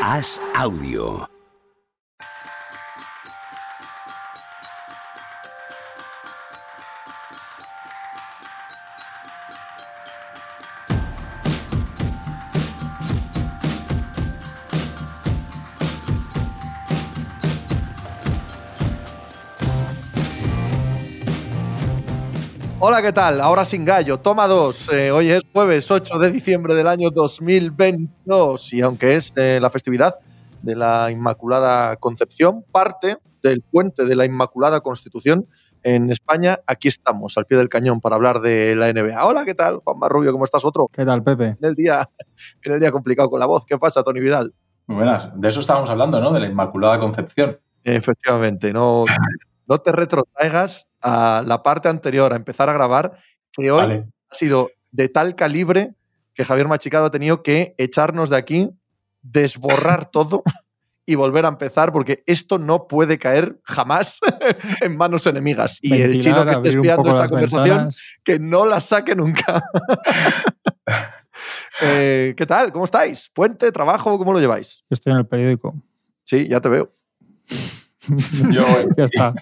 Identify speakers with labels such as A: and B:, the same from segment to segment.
A: Haz audio.
B: Hola, ¿qué tal? Ahora sin gallo, toma dos. Eh, hoy es jueves 8 de diciembre del año 2022 y aunque es eh, la festividad de la Inmaculada Concepción, parte del puente de la Inmaculada Constitución en España, aquí estamos al pie del cañón para hablar de la NBA. Hola, ¿qué tal? Juan Rubio, ¿cómo estás? Otro.
C: ¿Qué tal, Pepe?
B: En el día, en el día complicado con la voz. ¿Qué pasa, Tony Vidal?
D: Muy buenas. De eso estábamos hablando, ¿no? De la Inmaculada Concepción.
B: Efectivamente, no, no te retrotraigas a la parte anterior, a empezar a grabar, que hoy
D: Vale.
B: ha sido de tal calibre que Javier Machicado ha tenido que echarnos de aquí, desborrar todo y volver a empezar, porque esto no puede caer jamás en manos enemigas. Y el chino que esté espiando esta conversación,
C: ventanas.
B: que no la saque nunca. Eh, ¿Qué tal? ¿Cómo estáis? ¿Puente? ¿Trabajo? ¿Cómo lo lleváis?
C: Yo estoy en el periódico.
B: Sí, ya te veo.
D: Yo,
C: ya está.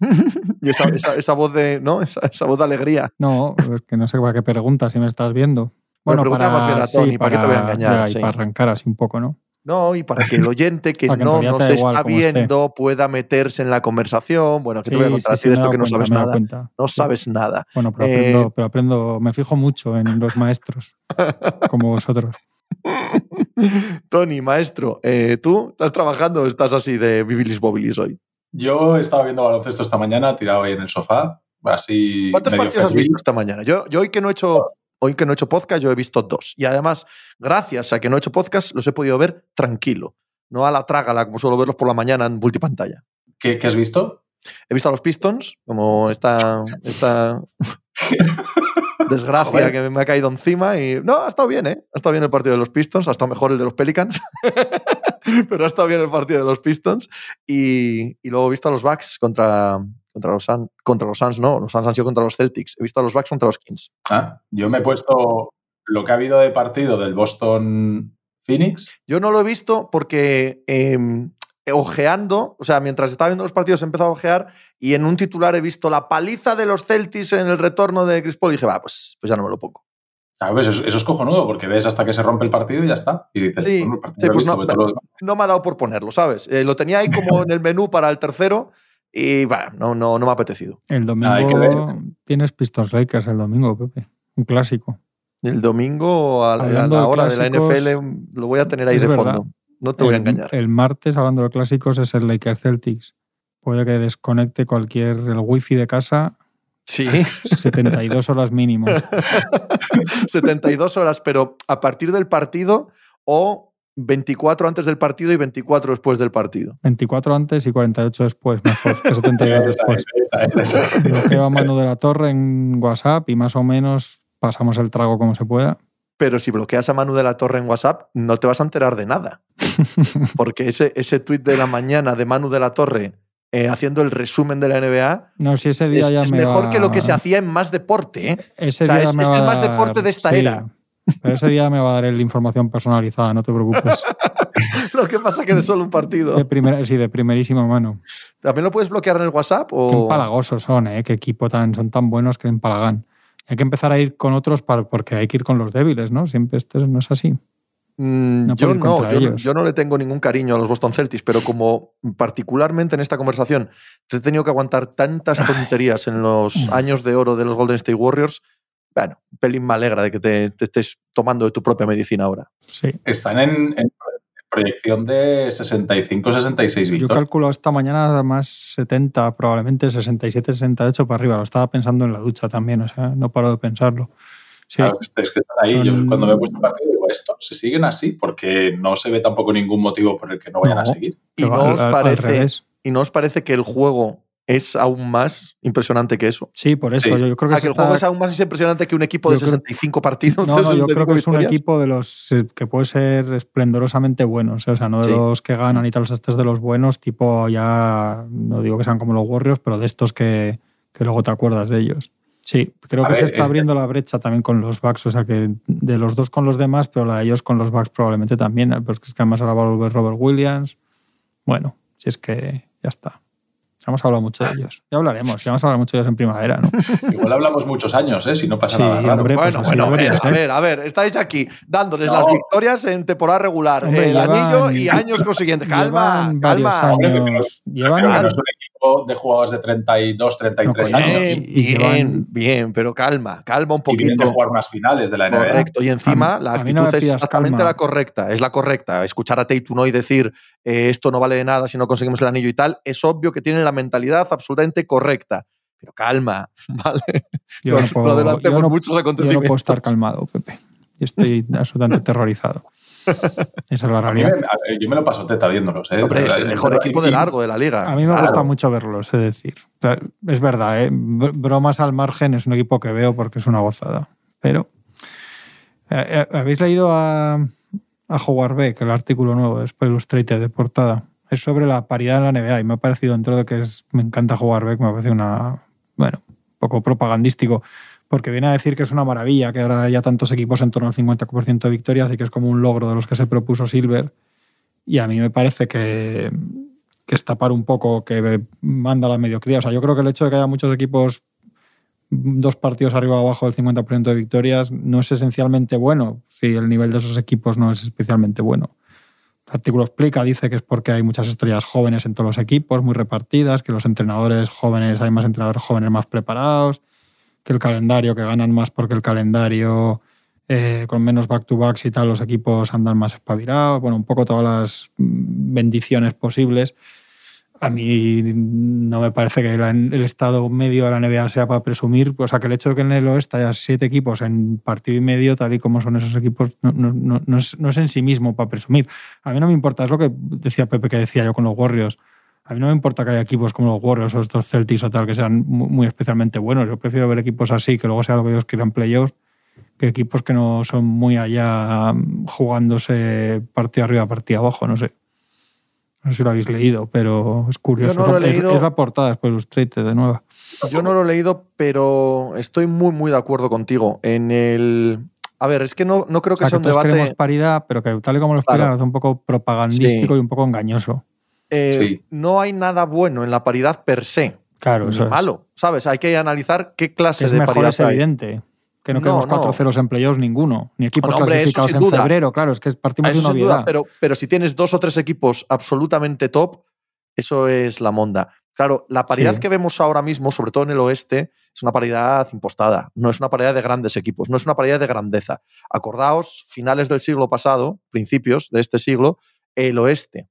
B: Y esa, esa- esa voz de, ¿no? Esa, esa voz de alegría.
C: No, es que no sé para qué preguntas si me estás viendo.
B: Bueno,
C: Bueno,
B: pregunta más bien a Tony, ¿para qué te voy a engañar?
C: ya, y
B: Sí.
C: para arrancar así un poco, ¿no?
B: No, y para que el oyente que
C: Para que
B: no nos está
C: esté.
B: viendo pueda meterse en la conversación. Bueno, que te voy a
C: Sí,
B: contar
C: sí,
B: así
C: sí,
B: de esto que no sabes nada.
C: cuenta.
B: No
C: Sí.
B: sabes nada.
C: Bueno, pero,
B: Eh,
C: aprendo, pero aprendo, me fijo mucho en los maestros, como vosotros.
B: Tony, maestro, eh, ¿tú estás trabajando o estás así de bibilis bobilis hoy?
D: Yo estaba viendo baloncesto esta mañana, tirado ahí en el sofá, así.
B: ¿Cuántos partidos has visto esta mañana? Yo, yo hoy que no he hecho hoy que no he hecho podcast, yo he visto dos. Y además, gracias a que no he hecho podcast, los he podido ver tranquilo. No a la trágala, como suelo verlos por la mañana en multipantalla.
D: ¿Qué, qué has visto?
B: He visto a los Pistons, como esta, esta desgracia
D: Joder.
B: que me ha caído encima. Y no, ha estado bien, ¿eh? Ha estado bien el partido de los Pistons, ha estado mejor el de los Pelicans. Pero ha estado bien el partido de los Pistons. Y, y luego he visto a los Bucks contra, contra, los, Sun- contra los Suns, no, los Suns han sido contra los Celtics. He visto a los Bucks contra los Kings.
D: Ah, yo me he puesto lo que ha habido de partido del Boston Phoenix.
B: Yo no lo he visto porque em, ojeando, o sea, mientras estaba viendo los partidos he empezado a ojear y en un titular he visto la paliza de los Celtics en el retorno de Chris Paul y dije, va, pues, pues ya no me lo pongo.
D: Pues eso, eso es cojonudo, porque ves hasta que se rompe el partido y ya está. Y dices,
B: Sí,
D: bueno, el partido
B: sí,
D: lo he
B: pues
D: visto,
B: no, me ha dado por ponerlo, ¿sabes? Eh, lo tenía ahí como en el menú para el tercero y va, no, no, no me ha apetecido.
C: El
D: Hay que ver.
C: domingo tienes Pistons Lakers el domingo, Pepe. Un clásico.
B: El domingo a la, a
C: Hablando
B: la
C: de
B: hora de la NFL lo voy a tener ahí de
C: verdad.
B: fondo. No te voy a engañar.
C: El martes, hablando de clásicos, es el Lakers Celtics. Puede que desconecte cualquier el wifi de casa
B: Sí,
C: 72 horas mínimo.
B: 72 horas, pero a partir del partido o 24 antes del partido y 24 después del partido.
C: 24 antes y 48 después, mejor que 72
D: Esa
C: después. Bloqueo a mano de la torre en WhatsApp y más o menos pasamos el trago como se pueda.
B: Pero si bloqueas a Manu de la Torre en WhatsApp, no te vas a enterar de nada. Porque ese, ese tuit de la mañana de Manu de la Torre eh, haciendo el resumen de la NBA
C: No, si ese día
B: es,
C: ya
B: es
C: me
B: mejor
C: va-
B: que lo que se hacía en más deporte. ¿eh?
C: Ese
B: o sea,
C: día
B: es-
C: me
B: es
C: va
B: el más deporte de esta era.
C: Pero ese día me va a dar la información personalizada, no te preocupes.
B: Lo que pasa que de solo un partido.
C: De primera, sí, de primerísima mano.
B: ¿También lo puedes bloquear en el WhatsApp?
C: Qué
B: O...
C: empalagosos son, ¿eh? Qué equipo tan, son tan buenos que empalagan. Hay que empezar a ir con otros para, porque hay que ir con los débiles, ¿no? Siempre esto no es así.
B: Mm,
C: No
B: yo no, yo, no le tengo ningún cariño a los Boston Celtics, pero como particularmente en esta conversación te he tenido que aguantar tantas tonterías en los años de oro de los Golden State Warriors, bueno, un pelín me alegra de que te, te estés tomando de tu propia medicina ahora.
C: Sí.
D: Están en, en proyección de 65-66
C: Yo
D: victorias.
C: calculo esta mañana más 70, probablemente 67, 68 para arriba. Lo estaba pensando en la ducha también, o sea, no paro de pensarlo. Sí,
D: Claro, es es que están ahí. Yo cuando me he puesto partido esto se siguen así porque no se ve tampoco ningún motivo por el que no vayan a seguir.
B: ¿Y no, os parece. ¿Y no os parece que el juego es aún más impresionante que eso?
C: Sí, por eso.
D: Sí.
C: Yo, yo creo
B: O
C: que,
B: sea, que el
C: está-
B: juego es aún más impresionante que un equipo de
C: creo-
B: 65 partidos.
C: No, yo creo
B: 65
C: que es un equipo de los que puede ser esplendorosamente buenos, ¿eh? o sea, no de
B: Sí.
C: los que ganan y tal, este es de los buenos, tipo ya, no digo que sean como los Warriors, pero de estos que, que luego te acuerdas de ellos. Sí, creo
D: A
C: que se está
D: es-
C: abriendo la brecha también con los backs, o sea que de los dos con los demás, pero la de ellos con los backs probablemente también, pero es que además ahora va a volver Robert Williams. Bueno, si es que ya está. Hemos hablado mucho de ellos. Ya hablaremos, ya vamos a hablar mucho de ellos en primavera, ¿no?
D: Igual hablamos muchos años, ¿eh? Si no pasa
C: Sí,
D: nada raro.
C: hombre, pues
B: Bueno, bueno, a ver,
C: debería
B: a ver, a ver, estáis aquí dándoles
D: No.
B: las victorias en temporada regular,
C: Hombre,
B: el
C: llevan-
B: anillo y años consiguientes. Calma, calma.
D: Hombre,
C: años.
D: Pero
C: Llevan
D: no de jugadores de 32, 33
C: No,
D: años.
B: Bien,
C: Y- y
B: bien, bien, pero calma, calma un
D: Y vienen de
B: poquito.
D: jugar unas finales de la NBA.
B: Correcto, y encima
C: mí-
B: la actitud
C: no
B: es exactamente
C: calma.
B: la correcta, es la correcta. Escuchar a Tatum hoy decir eh, esto no vale de nada si no conseguimos el anillo y tal, es obvio que tienen la mentalidad absolutamente correcta. Pero calma, ¿vale?
C: Yo
B: no,
C: no puedo-
B: no adelantemos
C: yo no-
B: muchos
C: Yo no
B: acontecimientos.
C: puedo estar calmado, Pepe. Yo estoy absolutamente aterrorizado. Esa es la
D: A mí
C: realidad.
D: me- yo me lo paso teta viéndolos. ¿eh?
B: Hombre, es el mejor
D: verdad
B: equipo de largo de la liga.
C: A mí me
D: Claro.
C: gusta mucho verlos, es decir. Es verdad, ¿eh? Br- bromas al margen es un equipo que veo porque es una gozada. Pero, eh, eh, ¿habéis leído a, a Howard Beck, el artículo nuevo de Sport Illustrated de portada? Es sobre la paridad en la NBA y me ha parecido, dentro de que es, me encanta Howard Beck, me parece una, bueno, un poco propagandístico, porque viene a decir que es una maravilla que ahora haya tantos equipos en torno al 50% de victorias y que es como un logro de los que se propuso Silver. Y a mí me parece que, que es tapar un poco, que manda la mediocridad. O sea, yo creo que el hecho de que haya muchos equipos dos partidos arriba o abajo del 50% de victorias no es esencialmente bueno si el nivel de esos equipos no es especialmente bueno. El artículo explica, dice que es porque hay muchas estrellas jóvenes en todos los equipos, muy repartidas, que los entrenadores jóvenes, hay más entrenadores jóvenes más preparados, que el calendario, que ganan más porque el calendario eh, con menos back-to-backs y tal, los equipos andan más espabilados, bueno, un poco todas las mm, bendiciones posibles. A mí no me parece que el estado medio de la NBA sea para presumir. O sea, que el hecho de que en el oeste haya siete equipos en partido y medio, tal y como son esos equipos, no es, no es en sí mismo para presumir. A mí no me importa, es lo que decía Pepe, que decía yo con los Warriors. A mí no me importa que haya equipos como los Warriors o estos Celtics o tal que sean mu- muy especialmente buenos. Yo prefiero ver equipos así, que luego sea lo que Dios quiera en playoffs, que equipos que no son muy allá mm, jugándose partido arriba, partido abajo, no sé. No sé si lo habéis leído, pero es curioso.
B: Yo no lo he
C: Es-
B: leído.
C: Es, la portada después Illustrated de nuevo.
B: Yo no lo he leído, pero estoy muy, muy de acuerdo contigo. En el. A ver, es que no, no creo
C: O
B: que
C: sea,
B: sea
C: que
B: un
C: todos
B: debate.
C: queremos paridad, pero que tal y como lo
B: Claro.
C: explica es un poco propagandístico
B: Sí.
C: y un poco engañoso.
B: Eh,
D: Sí.
B: No hay nada bueno en la paridad per se.
C: Claro, eso es.
B: malo, ¿sabes? Hay que analizar qué clase
C: es
B: de
C: mejor,
B: paridad
C: es
B: hay.
C: evidente. Que no
B: No,
C: queremos
B: no.
C: cuatro ceros en playoffs ninguno, ni equipos
B: No, hombre, eso
C: clasificados en
B: duda.
C: febrero, claro, es que partimos de una
B: sin duda,
C: obviedad.
B: pero, pero si tienes dos o tres equipos absolutamente top, eso es la monda. Claro, la paridad
C: Sí.
B: que vemos ahora mismo, sobre todo en el oeste, es una paridad impostada. No es una paridad de grandes equipos, no es una paridad de grandeza. Acordaos, finales del siglo pasado, principios de este siglo, el oeste.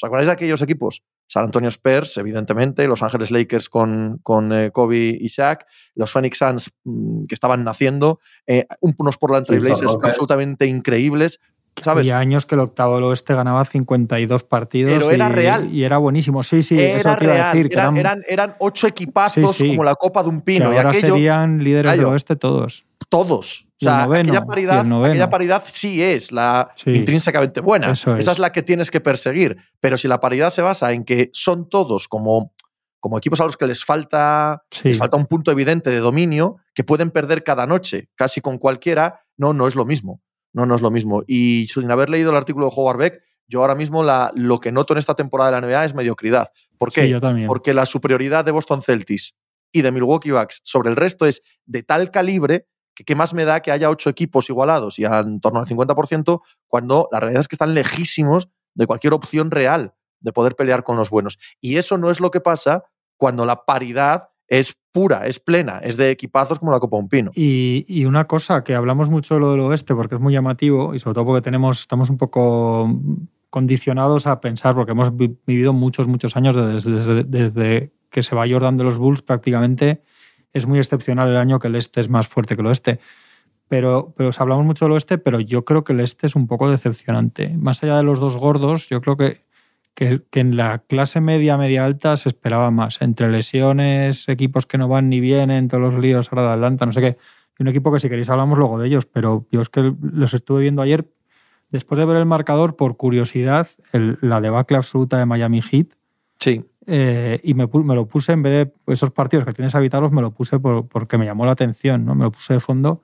B: ¿Os acordáis de aquellos equipos? San Antonio Spurs, evidentemente, Los Ángeles Lakers con, con eh, Kobe y Shaq, los Phoenix Suns mm, que estaban naciendo, eh, unos Portland
D: Sí,
B: Trailblazers
D: Rockets.
B: absolutamente increíbles. ¿Sabes?
C: Había años que el octavo del oeste ganaba 52 partidos.
B: Pero era
C: y,
B: real.
C: Y era buenísimo. Sí, sí, eso
B: era
C: te iba a decir. Que
B: eran,
C: eran,
B: eran, ocho equipazos
C: Sí, sí.
B: como la copa de un
C: que
B: pino. Y
C: ahora
B: aquello,
C: serían líderes del oeste todos.
B: Todos. O sea,
C: noveno,
B: aquella, paridad, aquella paridad sí es la
C: Sí.
B: intrínsecamente buena. Esa
C: es.
B: es la que tienes que perseguir. Pero si la paridad se basa en que son todos como, como equipos a los que les falta,
C: Sí.
B: les falta un punto evidente de dominio, que pueden perder cada noche, casi con cualquiera, no, no es lo mismo. No, no es lo mismo. Y sin haber leído el artículo de Howard Beck, yo ahora mismo la, lo que noto en esta temporada de la NBA es mediocridad. ¿Por qué?
C: Sí, yo también.
B: Porque la superioridad de Boston Celtics y de Milwaukee Bucks sobre el resto es de tal calibre qué más me da que haya ocho equipos igualados y en torno al 50% cuando la realidad es que están lejísimos de cualquier opción real de poder pelear con los buenos. Y eso no es lo que pasa cuando la paridad es pura, es plena, es de equipazos como la Copa Un Pino.
C: Y, una cosa que hablamos mucho de lo del oeste porque es muy llamativo y sobre todo porque tenemos, estamos un poco condicionados a pensar porque hemos vi- vivido muchos, muchos años desde, desde- desde que se va Jordan de los Bulls prácticamente. Es muy excepcional el año que el este es más fuerte que el oeste. Pero, pero os hablamos mucho del oeste, pero yo creo que el este es un poco decepcionante. Más allá de los dos gordos, yo creo que, que, en la clase media, media alta se esperaba más. Entre lesiones, equipos que no van ni vienen, todos los líos ahora de Atlanta, no sé qué. Y un equipo que si queréis hablamos luego de ellos, pero yo es que los estuve viendo ayer. Después de ver el marcador, por curiosidad, la debacle absoluta de Miami Heat,
B: Sí.
C: Eh, y me, lo puse en vez de esos partidos que tienes habitados, me lo puse porque me llamó la atención, ¿no? Me lo puse de fondo.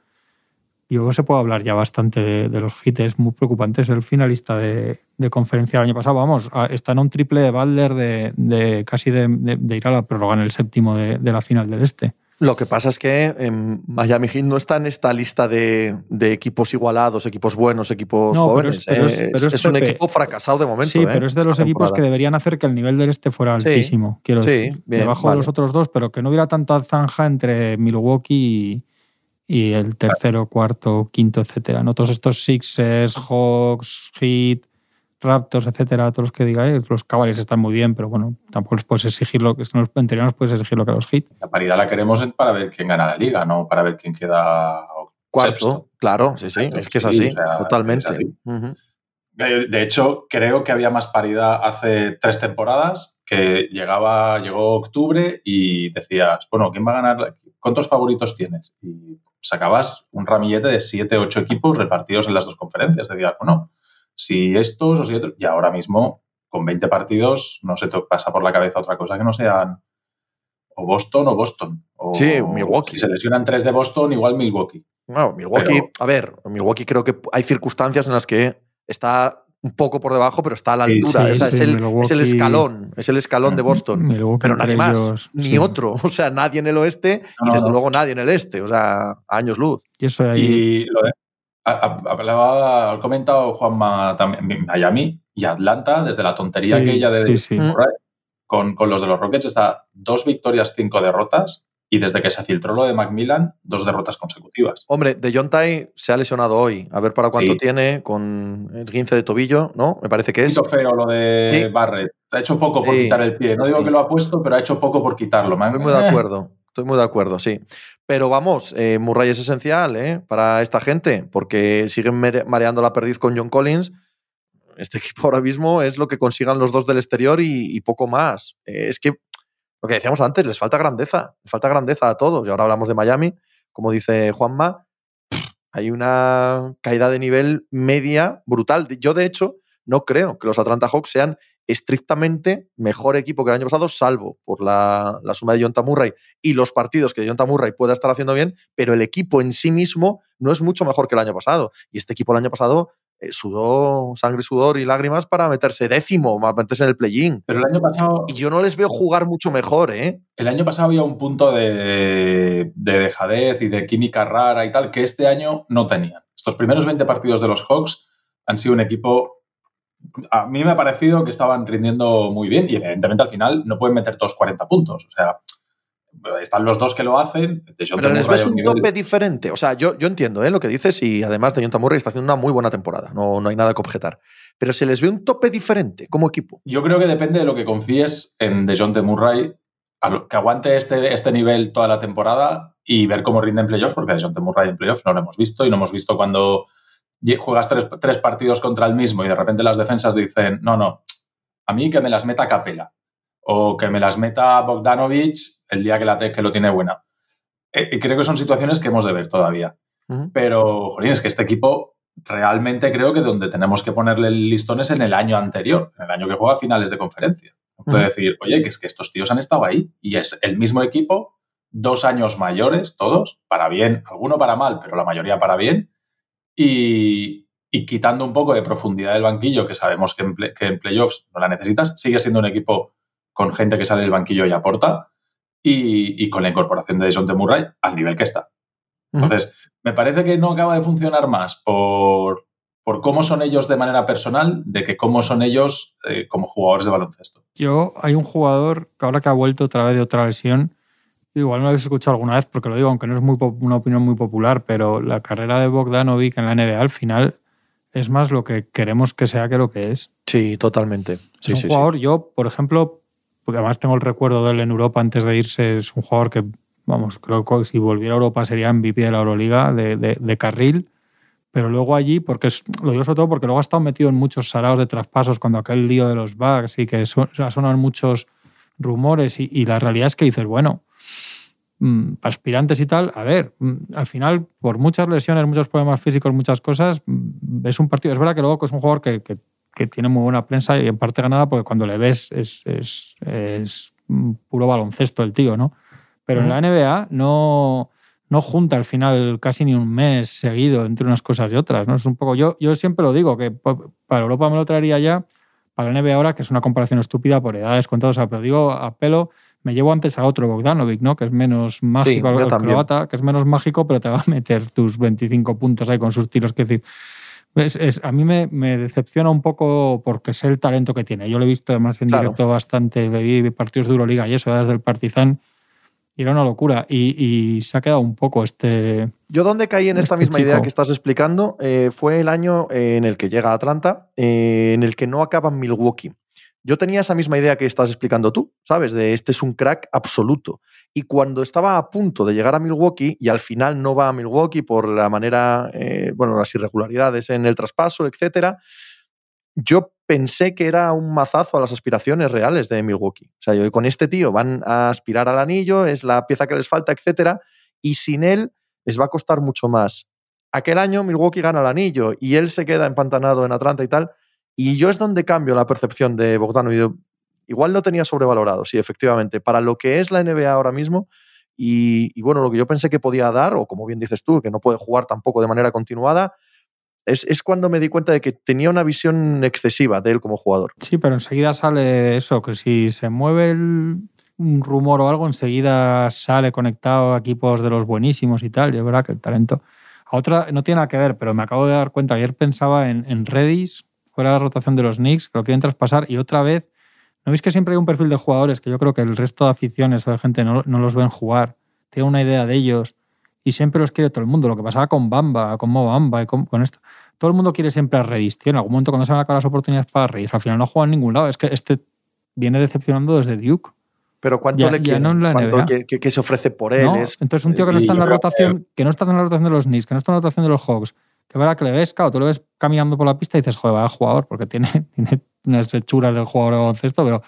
C: Y luego se puede hablar ya bastante de, los hits muy preocupantes. El finalista de, conferencia del año pasado, vamos, está en un triple de Balder de, casi de, ir a la prórroga en el séptimo de, la final del Este.
B: Lo que pasa es que en Miami Heat no está en esta lista de, equipos igualados, equipos buenos, equipos jóvenes. es, un equipo fracasado de momento.
C: Sí, ¿eh? pero es de los equipos que deberían hacer que el nivel del este fuera altísimo. Quiero decir, debajo de los otros dos, pero que no hubiera tanta zanja entre Milwaukee y, el tercero, cuarto, quinto, etcétera. ¿no? Todos estos Sixers, Hawks, Heat, Raptors, etcétera, todos los que digáis, los Cavaliers están muy bien, pero bueno, tampoco les puedes exigir lo que en los anteriores puedes exigir lo que los Heat.
D: La paridad la queremos para ver quién gana la liga, no para ver quién queda
B: cuarto. Claro, sí, sí, es que es así, totalmente.
D: De hecho, creo que había más paridad hace tres temporadas, que llegaba, llegó octubre y decías, bueno, ¿quién va a ganar? ¿Cuántos favoritos tienes? Y sacabas un ramillete de siete, ocho equipos repartidos en las dos conferencias. Decías, bueno, si estos o si otros. Y ahora mismo, con 20 partidos, no se te pasa por la cabeza otra cosa que no sean o Boston o Boston. O,
B: sí, Milwaukee.
D: Si se lesionan tres de Boston, igual Milwaukee.
B: Bueno, Milwaukee, a ver, Milwaukee creo que hay circunstancias en las que está un poco por debajo, pero está a la altura. es, el, escalón, es el escalón de Boston. pero nadie más, ni otro. O sea, nadie en el oeste y desde luego nadie en el este. O sea, años luz.
C: Y eso ahí.
D: Y lo de, ha comentado Juanma también, Miami y Atlanta, desde la tontería que ella de con, con, los de los Rockets, está dos victorias, cinco derrotas. Y desde que se filtró lo de Macmillan, dos derrotas consecutivas.
B: Hombre, de John Tai se ha lesionado hoy. A ver para cuánto tiene con el 15 de tobillo, ¿no? Me parece que es.
D: feo lo de Barrett. Ha hecho poco por quitar el pie. No digo que lo ha puesto, pero ha hecho poco por quitarlo.
B: Estoy muy de acuerdo. Estoy muy de acuerdo, sí. Pero vamos, eh, Murray es esencial ¿eh? para esta gente, porque siguen mareando la perdiz con John Collins. Este equipo ahora mismo es lo que consigan los dos del exterior y, poco más. Eh, es que lo que decíamos antes, les falta grandeza, les falta grandeza a todos. Y ahora hablamos de Miami, como dice Juanma, hay una caída de nivel media brutal. Yo, de hecho, no creo que los Atlanta Hawks sean estrictamente mejor equipo que el año pasado, salvo por la, suma de Jonta Murray y los partidos que Jonta Murray pueda estar haciendo bien, pero el equipo en sí mismo no es mucho mejor que el año pasado. Y este equipo el año pasado eh, sudó sangre, sudor y lágrimas para meterse décimo, para meterse en el play-in.
D: Pero el año pasado.
B: Y yo no les veo jugar mucho mejor, ¿eh?
D: El año pasado había un punto de, de dejadez y de química rara y tal que este año no tenían. Estos primeros 20 partidos de los Hawks han sido un equipo a mí me ha parecido que estaban rindiendo muy bien y evidentemente al final no pueden meter todos 40 puntos. O sea, están los dos que lo hacen.
B: Pero les ves un tope diferente. O sea, yo, yo entiendo ¿eh? lo que dices y además de Murray está haciendo una muy buena temporada. No, no hay nada que objetar. Pero se les ve un tope diferente como equipo.
D: Yo creo que depende de lo que confíes en DeJounte Murray, que aguante este, este nivel toda la temporada y ver cómo rinde en playoffs, porque DeJounte Murray en playoffs no lo hemos visto y no hemos visto cuando juegas tres, partidos contra el mismo y de repente las defensas dicen, no, no, a mí que me las meta Capela o que me las meta Bogdanovich el día que, la que lo tiene buena. Eh, creo que son situaciones que hemos de ver todavía. Pero, jolín, es que este equipo realmente creo que donde tenemos que ponerle el listón es en el año anterior, en el año que juega finales de conferencia. Puede decir, oye, que es que estos tíos han estado ahí y es el mismo equipo, dos años mayores, todos, para bien, alguno para mal, pero la mayoría para bien, y, quitando un poco de profundidad del banquillo, que sabemos que en, playoffs no la necesitas, sigue siendo un equipo con gente que sale del banquillo y aporta, y, con la incorporación de Jason de Murray al nivel que está. Entonces, me parece que no acaba de funcionar más por, por cómo son ellos de manera personal, de que cómo son ellos eh, como jugadores de baloncesto.
C: Yo, hay un jugador que ahora que ha vuelto otra vez de otra lesión, Igual no lo habéis escuchado alguna vez porque lo digo, aunque no es muy una opinión muy popular, pero la carrera de Bogdanovic en la NBA al final es más lo que queremos que sea que lo que es.
B: Sí, totalmente.
C: es un jugador, yo, por ejemplo, porque además tengo el recuerdo de él en Europa antes de irse, es un jugador que, vamos, creo que si volviera a Europa sería MVP de la Euroliga de, de, carril, pero luego allí, porque es, lo digo sobre todo porque luego ha estado metido en muchos saraos de traspasos cuando aquel lío de los bugs y que son, sonan muchos rumores y, y la realidad es que dices, bueno, aspirantes y tal, a ver, mm, al final, por muchas lesiones, muchos problemas físicos, muchas cosas, mm, es un partido. Es verdad que luego es un jugador que, que tiene muy buena prensa y en parte ganada porque cuando le ves es, es, es puro baloncesto el tío, ¿no? Pero en la NBA no, no junta al final casi ni un mes seguido entre unas cosas y otras, ¿no? Es un poco, yo, yo siempre lo digo, que para Europa me lo traería ya, para la NBA ahora, que es una comparación estúpida por edades con todo, o sea, pero digo a pelo, me llevo antes a otro Bogdanovic, ¿no? Que es menos mágico, el croata, que es menos mágico, pero te va a meter tus 25 puntos ahí con sus tiros. Que decir, es, a mí me, decepciona un poco porque sé el talento que tiene. Yo lo he visto además en directo bastante, vi partidos de Euroliga y eso, desde el Partizan, y era una locura. Y, se ha quedado un poco este.
B: Yo donde caí en esta este misma idea que estás explicando eh, fue el año en el que llega a Atlanta, eh, en el que no acaba en Milwaukee. Yo tenía esa misma idea que estás explicando tú, ¿sabes? De este es un crack absoluto. Y cuando estaba a punto de llegar a Milwaukee y al final no va a Milwaukee por la manera, eh, bueno, las irregularidades en el traspaso, etcétera, yo pensé que era un mazazo a las aspiraciones reales de Milwaukee. O sea, yo, con este tío van a aspirar al anillo, es la pieza que les falta, etcétera, y sin él les va a costar mucho más. Aquel año Milwaukee gana el anillo y él se queda empantanado en Atlanta y tal y yo es donde cambio la percepción de Bogdanovic. Igual lo tenía sobrevalorado, sí, efectivamente. Para lo que es la NBA ahora mismo, y, bueno, lo que yo pensé que podía dar, o como bien dices tú, que no puede jugar tampoco de manera continuada, es, es, cuando me di cuenta de que tenía una visión excesiva de él como jugador.
C: Sí, pero enseguida sale eso, que si se mueve un rumor o algo, enseguida sale conectado a equipos de los buenísimos y tal. Y es verdad que el talento. A otra, no tiene nada que ver, pero me acabo de dar cuenta, ayer pensaba en, en Redis, fuera la rotación de los Knicks, que lo quieren traspasar y otra vez, ¿no veis que siempre hay un perfil de jugadores que yo creo que el resto de aficiones o de gente no, los ven jugar, tiene una idea de ellos y siempre los quiere todo el mundo? Lo que pasaba con Bamba, con Mobamba y con, esto. Todo el mundo quiere siempre a Redis. Tío, en algún momento cuando se van a acabar las oportunidades para Redis, al final no juega en ningún lado. Es que este viene decepcionando desde Duke.
B: Pero ¿cuánto le quiere? ¿Cuánto que, se ofrece por él?
C: Entonces un tío que no está en la rotación, que no está en la rotación de los Knicks, que no está en la rotación de los Hawks, que verdad que le ves, claro, tú lo ves caminando por la pista y dices, joder, vaya jugador, porque tiene, tiene unas hechuras del jugador de baloncesto, pero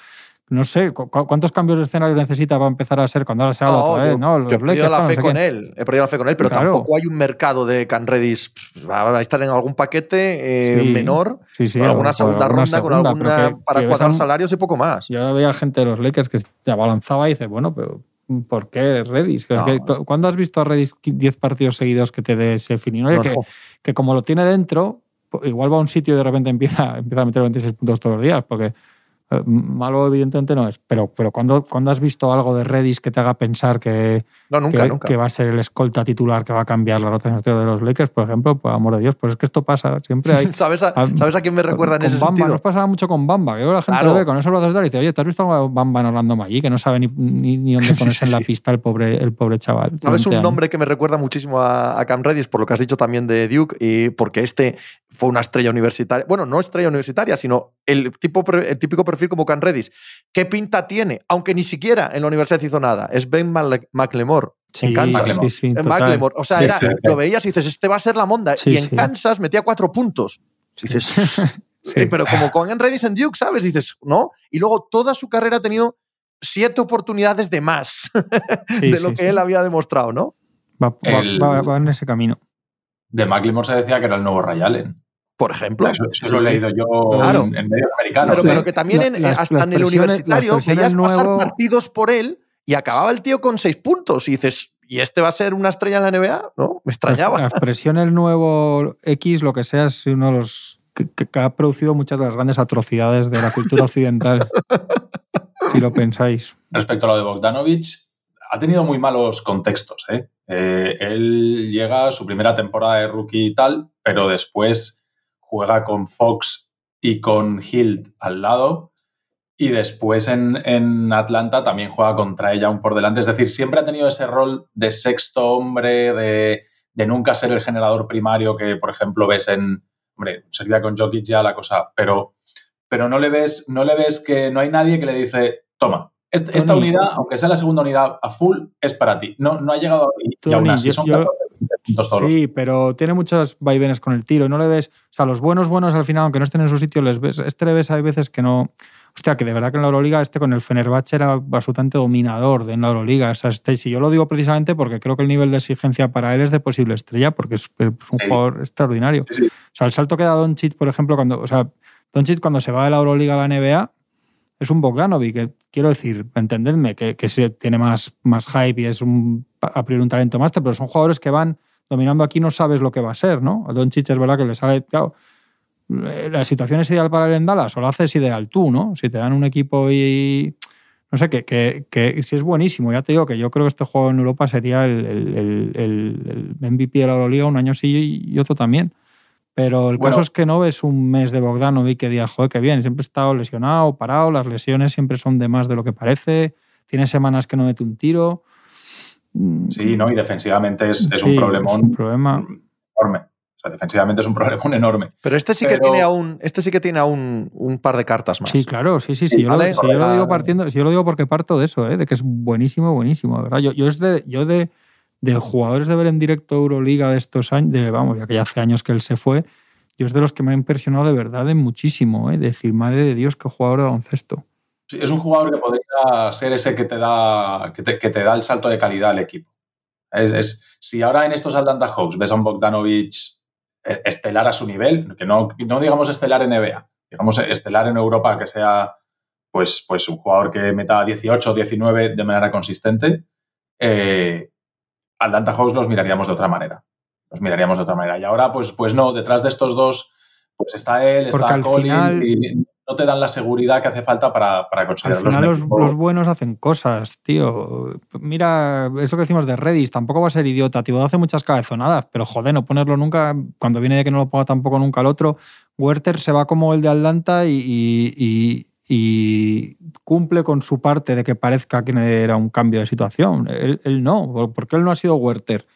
C: no sé, ¿cuántos cambios de escenario necesita para empezar a ser cuando ahora se habla otra vez?
B: ¿no? yo he perdido la fe con él, he perdido la fe con él, pero tampoco hay un mercado de Canredis. Pues, va a estar en algún paquete eh, menor, con alguna segunda ronda, con alguna para cuadrar salarios y poco más.
C: Yo ahora veía gente de los Lakers que te abalanzaba y dices, bueno, pero ¿Por qué Redis? ¿Cuándo has visto a Redis 10 partidos seguidos que te dé ese fin? que, que, como lo tiene dentro, igual va a un sitio y de repente empieza, empieza a meter 26 puntos todos los días, porque malo evidentemente no es, pero, pero cuando, cuando has visto algo de Redis que te haga pensar que, que, va a ser el escolta titular que va a cambiar la rotación de los Lakers, por ejemplo, por amor de Dios, pues es que esto pasa, siempre hay...
B: ¿Sabes, a, ¿Sabes a quién me recuerda en ese
C: Bamba,
B: sentido?
C: Nos pasaba mucho con Bamba, que la gente lo ve con esos brazos de y dice, oye, ¿te has visto a Bamba en Orlando Maggi? Que no sabe ni, ni, dónde ponerse en la pista el pobre, el pobre chaval.
B: ¿Sabes un nombre que me recuerda muchísimo a, a Cam Redis, por lo que has dicho también de Duke, y porque este fue una estrella universitaria, bueno, no estrella universitaria, sino el, tipo, el típico perfil como Cam Redis, ¿Qué pinta tiene? Aunque ni siquiera en la universidad hizo nada. Es Ben McLemore. en Kansas. Sí, O sea, lo veías y dices, este va a ser la monda. y en Kansas metía cuatro puntos. dices, pero como con Redis en Duke, ¿sabes? Dices, ¿no? Y luego toda su carrera ha tenido siete oportunidades de más de lo que él había demostrado, ¿no?
C: Va, en ese camino.
D: De McLemore se decía que era el nuevo Ray Allen.
B: Por ejemplo.
D: Eso, lo he leído yo en, medio americano.
B: Pero, que también hasta en el universitario veías pasar partidos por él y acababa el tío con seis puntos. Y dices, ¿y este va a ser una estrella en la NBA? ¿No? Me extrañaba.
C: La expresión el nuevo X, lo que sea, es uno de los que, ha producido muchas de las grandes atrocidades de la cultura occidental. si lo pensáis.
D: Respecto a lo de Bogdanovich, ha tenido muy malos contextos. ¿eh? Eh, él llega a su primera temporada de rookie y tal, pero después juega con Fox y con Hilt al lado. Y después en, Atlanta también juega contra ella un por delante. Es decir, siempre ha tenido ese rol de sexto hombre, de, nunca ser el generador primario que, por ejemplo, ves en. Hombre, sería con Jokic ya la cosa, pero, pero no, le ves, no le ves que no hay nadie que le dice, toma, esta, unidad, aunque sea la segunda unidad a full, es para ti. No, no ha llegado y aún así son
C: Sí, pero tiene muchos vaivenes con el tiro. No le ves. O sea, los buenos, buenos al final, aunque no estén en su sitio, les ves. Este le ves, hay veces que no. Hostia, que de verdad que en la Euroliga este con el Fenerbahce era absolutamente dominador de en la Euroliga. O sea, este, si yo lo digo precisamente porque creo que el nivel de exigencia para él es de posible estrella, porque es, un jugador extraordinario. O sea, el salto que dado Doncic, por ejemplo, cuando. O sea, Doncic cuando se va de la Euroliga a la NBA es un Bogdanovic, que quiero decir, entendedme, que, que tiene más, más hype y es un, a priori un talento máster, pero son jugadores que van dominando aquí, no sabes lo que va a ser, ¿no? A Doncic es verdad que le sale, claro, la situación es ideal para el en Dallas o lo haces ideal tú, ¿no? Si te dan un equipo y no sé, que, que, que, si es buenísimo. Ya te digo que yo creo que este juego en Europa sería el, el, el, el MVP de la Euroliga un año sí y otro también. Pero el caso es que no ves un mes de Bogdanovic que digas, joder, qué bien, siempre he estado lesionado, parado, las lesiones siempre son de más de lo que parece, tiene semanas que no mete un tiro.
D: Sí, ¿no? Y defensivamente es, es un problemón
C: un problema
D: enorme. O sea, defensivamente es un problemón enorme.
B: Pero este sí que tiene aún, este sí que tiene aún un par de cartas más.
C: Sí, claro, sí, sí, sí. Yo, lo, yo lo, digo partiendo, si yo lo digo porque parto de eso, ¿eh? de que es buenísimo, buenísimo, ¿verdad? Yo, yo es de, yo de de jugadores de ver en directo Euroliga de estos años, de, vamos, ya que ya hace años que él se fue, yo es de los que me ha impresionado de verdad en muchísimo, ¿eh? decir, madre de Dios, qué jugador de baloncesto.
D: Sí, es un jugador que podría ser ese que te da, que te, da el salto de calidad al equipo. Es, si ahora en estos Atlanta Hawks ves a un Bogdanovic eh, estelar a su nivel, que no, no digamos estelar en NBA, digamos estelar en Europa, que sea pues, pues un jugador que meta 18 o 19 de manera consistente, eh, Atlanta Hawks los miraríamos de otra manera. Los miraríamos de otra manera. Y ahora, pues, pues no, detrás de estos dos, pues está él, está Collins, y no te dan la seguridad que hace falta para, para.
C: Al final los, buenos hacen cosas, tío. Mira, eso que decimos de Redis, tampoco va a ser idiota. Tío, hace muchas cabezonadas, pero joder, no ponerlo nunca, cuando viene de que no lo ponga tampoco nunca el otro. Werther se va como el de Atlanta y y cumple con su parte de que parezca que era un cambio de situación. Él, no, porque él no ha sido Werther.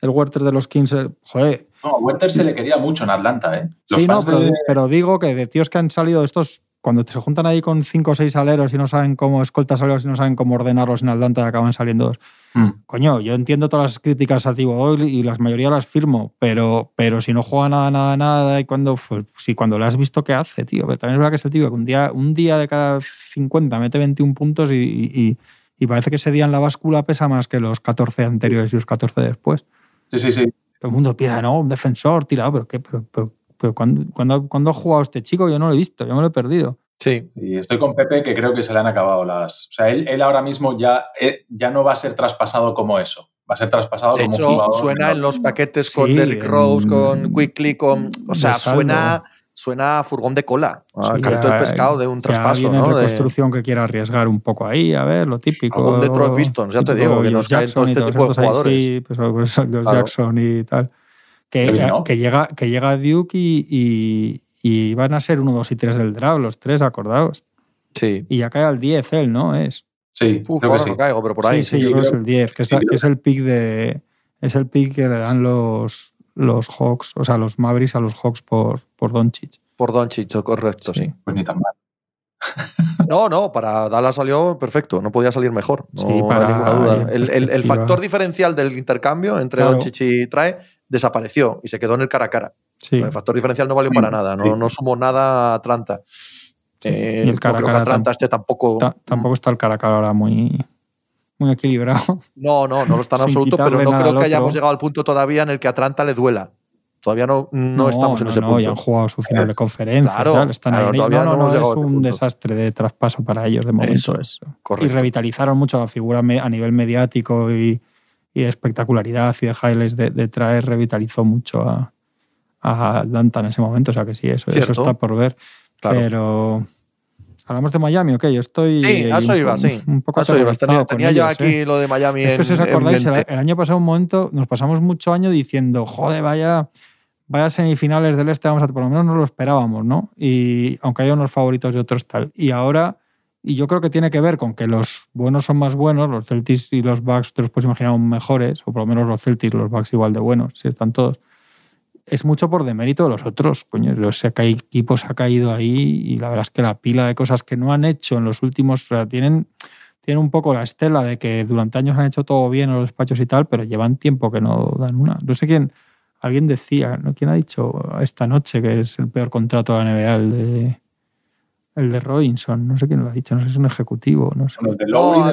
C: El Werther de los 15, joder.
D: No, a Werther se le quería mucho en Atlanta, ¿eh?
C: sí, no, pero, digo que de tíos que han salido estos, cuando se juntan ahí con cinco o seis aleros y no saben cómo escoltas aleros y no saben cómo ordenarlos en Atlanta acaban saliendo dos. Mm. Coño, yo entiendo todas las críticas a Thibodeau y la mayoría las firmo, pero, pero si no juega nada, nada, nada, y cuando, pues, si cuando le has visto qué hace, tío. Pero también es verdad que es el tío que un día, un día de cada 50 mete 21 puntos y, y, parece que ese día en la báscula pesa más que los 14 anteriores y los 14 después.
D: Sí, sí, sí.
C: Todo el mundo piensa, no, un defensor tirado, pero ¿qué? Pero, pero, cuando, cuando, ha jugado este chico yo no lo he visto, yo me lo he perdido.
B: Sí.
D: Y estoy con Pepe que creo que se le han acabado las. O sea, él, él ahora mismo ya, eh, ya no va a ser traspasado como eso. Va a ser traspasado
B: de
D: como
B: hecho, Suena en los paquetes con Derrick Rose, con Quickly, con. O sea, suena, suena a furgón de cola, a carrito de pescado de un traspaso.
C: ¿no? reconstrucción que quiera arriesgar un poco ahí, a ver, lo típico.
B: Algún Detroit Pistons, ya te digo, que nos caen todo este tipo de jugadores.
C: sí, pues, pues, los Jackson y tal. Que, que, llega, que llega Duke y, y van a ser 1, 2 y 3 del draft, los tres, acordaos.
B: Sí.
C: Y ya cae al 10 él, ¿no? Es.
D: Sí,
B: Uf, ahora no caigo, pero por ahí.
C: Sí, sí, yo creo que es el 10, que, que es el pick de. Es el pick que le dan los, los Hawks, o sea, los Mavericks a los Hawks por, por Doncic.
B: Por Doncic, correcto, sí.
D: Pues ni tan mal.
B: No, no, para Dallas salió perfecto, no podía salir mejor, no sí, para, ninguna duda. El, el, el, factor diferencial del intercambio entre claro. Doncic y Trae desapareció y se quedó en el cara a cara. El factor diferencial no valió para nada, no, no sumó nada a Atlanta. Eh, y el cara, no creo que Atlanta esté tampoco.
C: tampoco está el cara a cara ahora muy, muy equilibrado.
B: No, no, no lo está en absoluto, pero no creo que hayamos llegado al punto todavía en el que a Atlanta le duela. Todavía no, no, estamos en ese punto.
C: No, ya han jugado su final de conferencia. Claro, están ahí. Todavía no, no, es un desastre de traspaso para ellos de momento.
B: Eso es, correcto.
C: Y revitalizaron mucho la figura a nivel mediático y, y espectacularidad y de highlights de, de traer, revitalizó mucho a, a Atlanta en ese momento. O sea que sí, eso, eso está por ver. Pero. ¿Hablamos de Miami? Ok, yo estoy.
B: Sí, eso iba, sí. Un poco eso iba. Tenía, tenía yo aquí ¿eh? lo de Miami.
C: Es que si os acordáis, el, el, año pasado, un momento, nos pasamos mucho año diciendo, joder, vaya, vaya semifinales del este, vamos a. Por lo menos no lo esperábamos, ¿no? Y aunque haya unos favoritos y otros tal. Y ahora. Y yo creo que tiene que ver con que los buenos son más buenos, los Celtics y los Bucks te los puedes imaginar mejores, o por lo menos los Celtics y los Bucks igual de buenos, si están todos es mucho por demérito de los otros. Coño, los equipos ha caído ahí y la verdad es que la pila de cosas que no han hecho en los últimos. O sea, tienen, tienen un poco la estela de que durante años han hecho todo bien en los despachos y tal, pero llevan tiempo que no dan una. No sé quién. Alguien decía, ¿no? ¿Quién ha dicho esta noche que es el peor contrato de la NBA, de, El de Robinson, no sé quién lo ha dicho, no sé si es un ejecutivo, no sé.
D: Bueno,
B: No, ha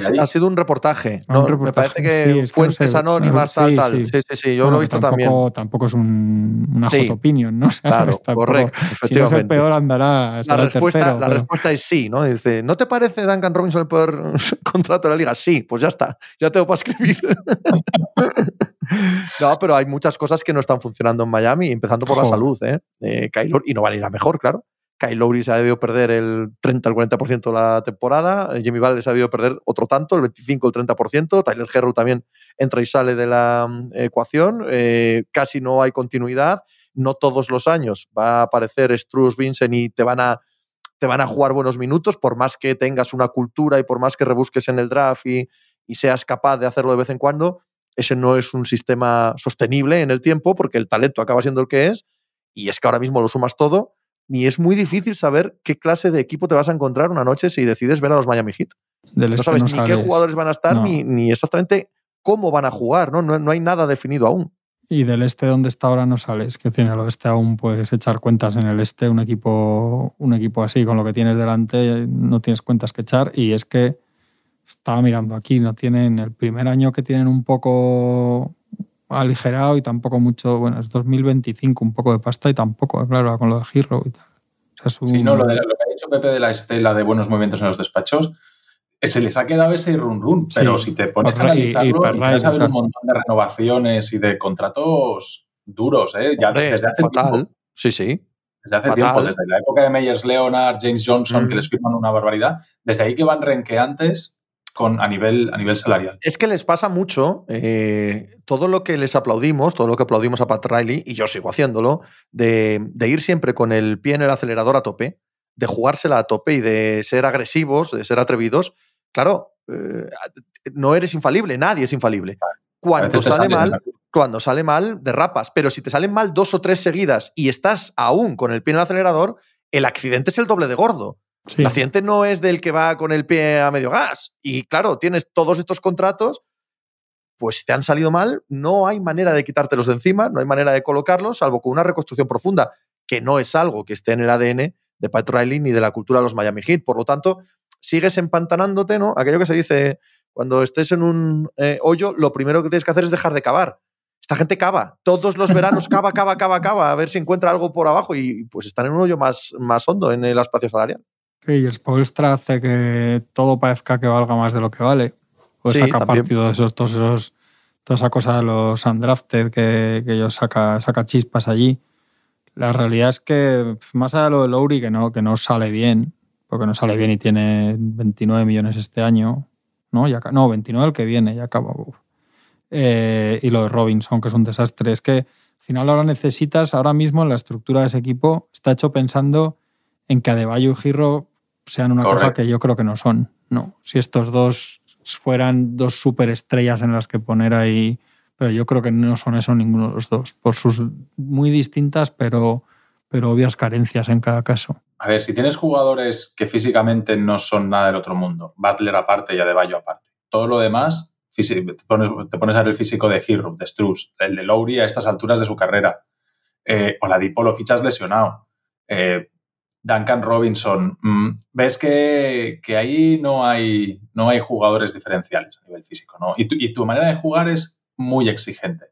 B: sido, ha- ha un reportaje.
C: Ah,
B: ¿no?
C: un
B: Me parece que
C: sí, es que no
B: fuentes
C: sé,
B: anónimas, tal,
C: sí,
B: tal.
C: sí.
B: Sí, sí, sí, yo
C: Bueno,
B: lo he visto
C: tampoco,
B: también.
C: Tampoco es un, una
B: Sí.
C: hot opinion, ¿no? O sea,
B: Claro,
C: tampoco-
B: correcto,
C: Si no es el
B: efectivamente.
C: peor, andará.
B: La
C: el
B: respuesta,
C: tercero,
B: la
C: pero-
B: respuesta es sí, ¿no? Dice, ¿no te parece Duncan Robinson el peor contrato de la liga? Sí, pues ya está, ya tengo para escribir. no, pero hay muchas cosas que no están funcionando en Miami, empezando por la salud, ¿eh? Eh, y no van a ir a mejor, claro. Kyle Lowry se ha debido perder el 30 al 40% de la temporada, Jimmy Butler se ha debido perder otro tanto, el 25 el 30%, Tyler Herro también entra y sale de la mm, ecuación, eh, casi no hay continuidad, no todos los años va a aparecer Struz Vincent y te van a te van a jugar buenos minutos, por más que tengas una cultura y por más que rebusques en el draft y, y seas capaz de hacerlo de vez en cuando, ese no es un sistema sostenible en el tiempo porque el talento acaba siendo el que es y es que ahora mismo lo sumas todo y es muy difícil saber qué clase de equipo te vas a encontrar una noche si decides ver a los Miami Heat.
C: del
B: No
C: este
B: sabes
C: no
B: ni qué jugadores van a estar
C: No.
B: ni, ni exactamente cómo van a jugar, ¿no? No, no hay nada definido aún.
C: Y del este donde está ahora no sales, que tiene el oeste aún puedes echar cuentas en el este, un equipo, un equipo así, con lo que tienes delante, no tienes cuentas que echar. Y es que estaba mirando aquí, no tienen el primer año que tienen un poco aligerado y tampoco mucho, bueno, es 2025, un poco de pasta y tampoco, claro, con lo de Hero y tal. O sea, es un-
D: Sí, no, lo, de, lo que ha dicho Pepe de la estela de buenos movimientos en los despachos, eh, se les ha quedado ese run run,
C: Sí.
D: pero si te pones a
C: Y- y
D: analizarlo, empiezas a ver un montón de renovaciones y de contratos duros, ¿eh? Ya
B: Hombre,
D: desde hace
B: fatal.
D: tiempo.
B: Sí, sí.
D: Desde hace
B: Fatal.
D: tiempo, desde la época de Meyers Leonard, James Johnson,
B: Mm.
D: que les firman una barbaridad, desde ahí que van renqueantes con, a, nivel, a nivel salarial.
B: Es que les pasa mucho eh, todo lo que les aplaudimos, todo lo que aplaudimos a Pat Riley, y yo sigo haciéndolo, de, de ir siempre con el pie en el acelerador a tope, de jugársela a tope y de ser agresivos, de ser atrevidos. Claro, eh, no eres infalible, nadie es infalible. Cuando sale mal. cuando sale mal, derrapas. Pero si te salen mal dos o tres seguidas y estás aún con el pie en el acelerador, el accidente es el doble de gordo.
C: Sí.
B: El accidente no es del que va con el pie a medio gas. Y claro, tienes todos estos contratos, pues te han salido mal, no hay manera de quitártelos de encima, no hay manera de colocarlos, salvo con una reconstrucción profunda, que no es algo que esté en el ADN de Pat Riley ni de la cultura de los Miami Heat. Por lo tanto, sigues empantanándote, ¿no? Aquello que se dice, cuando estés en un eh, hoyo, lo primero que tienes que hacer es dejar de cavar. Esta gente cava, todos los veranos cava, cava, cava, cava, a ver si encuentra algo por abajo y pues están en un hoyo más, más hondo en el espacio salarial.
C: Sí, y Spolstra hace que todo parezca que valga más de lo que vale. Pues
B: Sí,
C: saca
B: también.
C: partido de esos, todos esos, toda esa cosa de los undrafted que, que ellos saca, saca chispas allí. La realidad es que, más allá de lo de Lowry, que no, que no sale bien, porque no sale bien y tiene 29 millones este año, ¿no? Ya, no, 29 el que viene, ya acaba. Eh, y lo de Robinson, que es un desastre. Es que al final ahora necesitas, ahora mismo en la estructura de ese equipo, está hecho pensando en que Adebayo y Giro sean una cosa que yo creo que no son. No, si estos dos fueran dos superestrellas en las que poner ahí, pero yo creo que no son eso ninguno de los dos, por sus muy distintas pero, pero obvias carencias en cada caso.
D: A ver, si tienes jugadores que físicamente no son nada del otro mundo, Butler aparte y Adebayo aparte, todo lo demás, te pones, te pones a ver el físico de Hero, de Struz, el de Lowry a estas alturas de su carrera, eh, Oladipo lo fichas lesionado, eh, Duncan Robinson, mm, ves que, que ahí no hay, no hay jugadores diferenciales a nivel físico, ¿no? Y tu, y tu manera de jugar es muy exigente,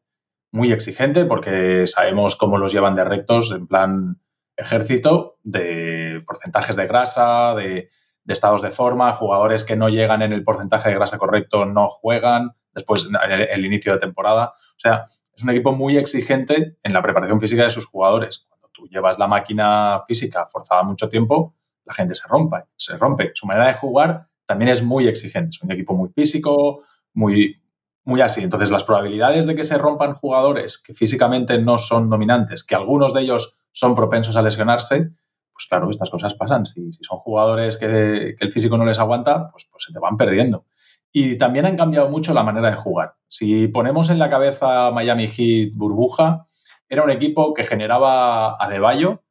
D: muy exigente porque sabemos cómo los llevan de rectos en plan ejército de porcentajes de grasa, de, estados de forma, jugadores que no llegan en el porcentaje de grasa correcto no juegan, después en el, el inicio de temporada. O sea, es un equipo muy exigente en la preparación física de sus jugadores. Llevas la máquina física forzada mucho tiempo, la gente se rompe, se rompe. Su manera de jugar también es muy exigente. Es un equipo muy físico, muy, muy así. Entonces, las probabilidades de que se rompan jugadores que físicamente no son dominantes, que algunos de ellos son propensos a lesionarse, pues claro, estas cosas pasan. Si, son jugadores que, que, el físico no les aguanta, pues, pues se te van perdiendo. Y también han cambiado mucho la manera de jugar. Si ponemos en la cabeza Miami Heat burbuja, era un equipo que generaba a Deballo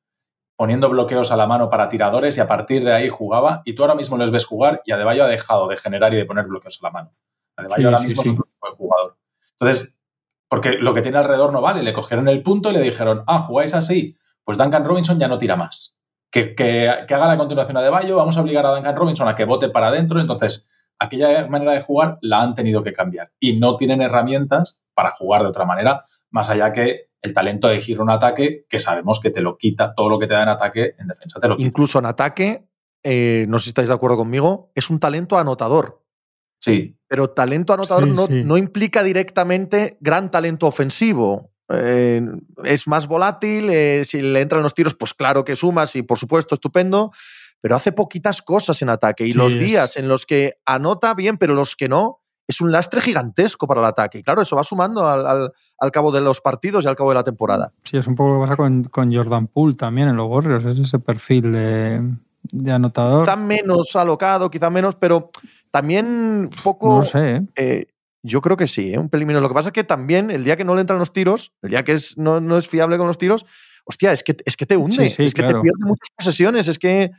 D: poniendo bloqueos a la mano para tiradores y a partir de ahí jugaba. Y tú ahora mismo les ves jugar y Adebayo ha dejado de generar y de poner bloqueos a la mano. Adebayo sí, ahora mismo sí, es un buen jugador. Entonces, porque lo que tiene alrededor no vale. Le cogieron el punto y le dijeron, ah, jugáis así, pues Duncan Robinson ya no tira más. que, que, haga la continuación a De Bayo, vamos a obligar a Duncan Robinson a que vote para adentro, entonces aquella manera de jugar la han tenido que cambiar y no tienen herramientas para jugar de otra manera, más allá que el talento de giro en ataque, que sabemos que te lo quita, todo lo que te da en ataque, en defensa te lo quita.
B: Incluso en ataque, eh, no sé si estáis de acuerdo conmigo, es un talento anotador.
D: Sí.
B: Pero talento anotador no, implica directamente gran talento ofensivo. Eh, es más volátil, eh, si le entran los tiros, pues claro que sumas y por supuesto estupendo, pero hace poquitas cosas en ataque y los días en los que anota bien, pero los que no, es un lastre gigantesco para el ataque. Y claro, eso va sumando al, cabo de los partidos y al cabo de la temporada.
C: Sí, es un poco lo que pasa con, Jordan Poole también en los Warriors, es ese perfil de, anotador.
B: Quizá menos alocado, quizá menos, pero también poco.
C: No sé. ¿eh?
B: Eh, yo creo que sí, ¿eh? un pelín menos. Lo que pasa es que también el día que no le entran los tiros, el día que es, no, es fiable con los tiros, hostia, es que, es que te hunde, es que te pierde muchas posesiones, es que,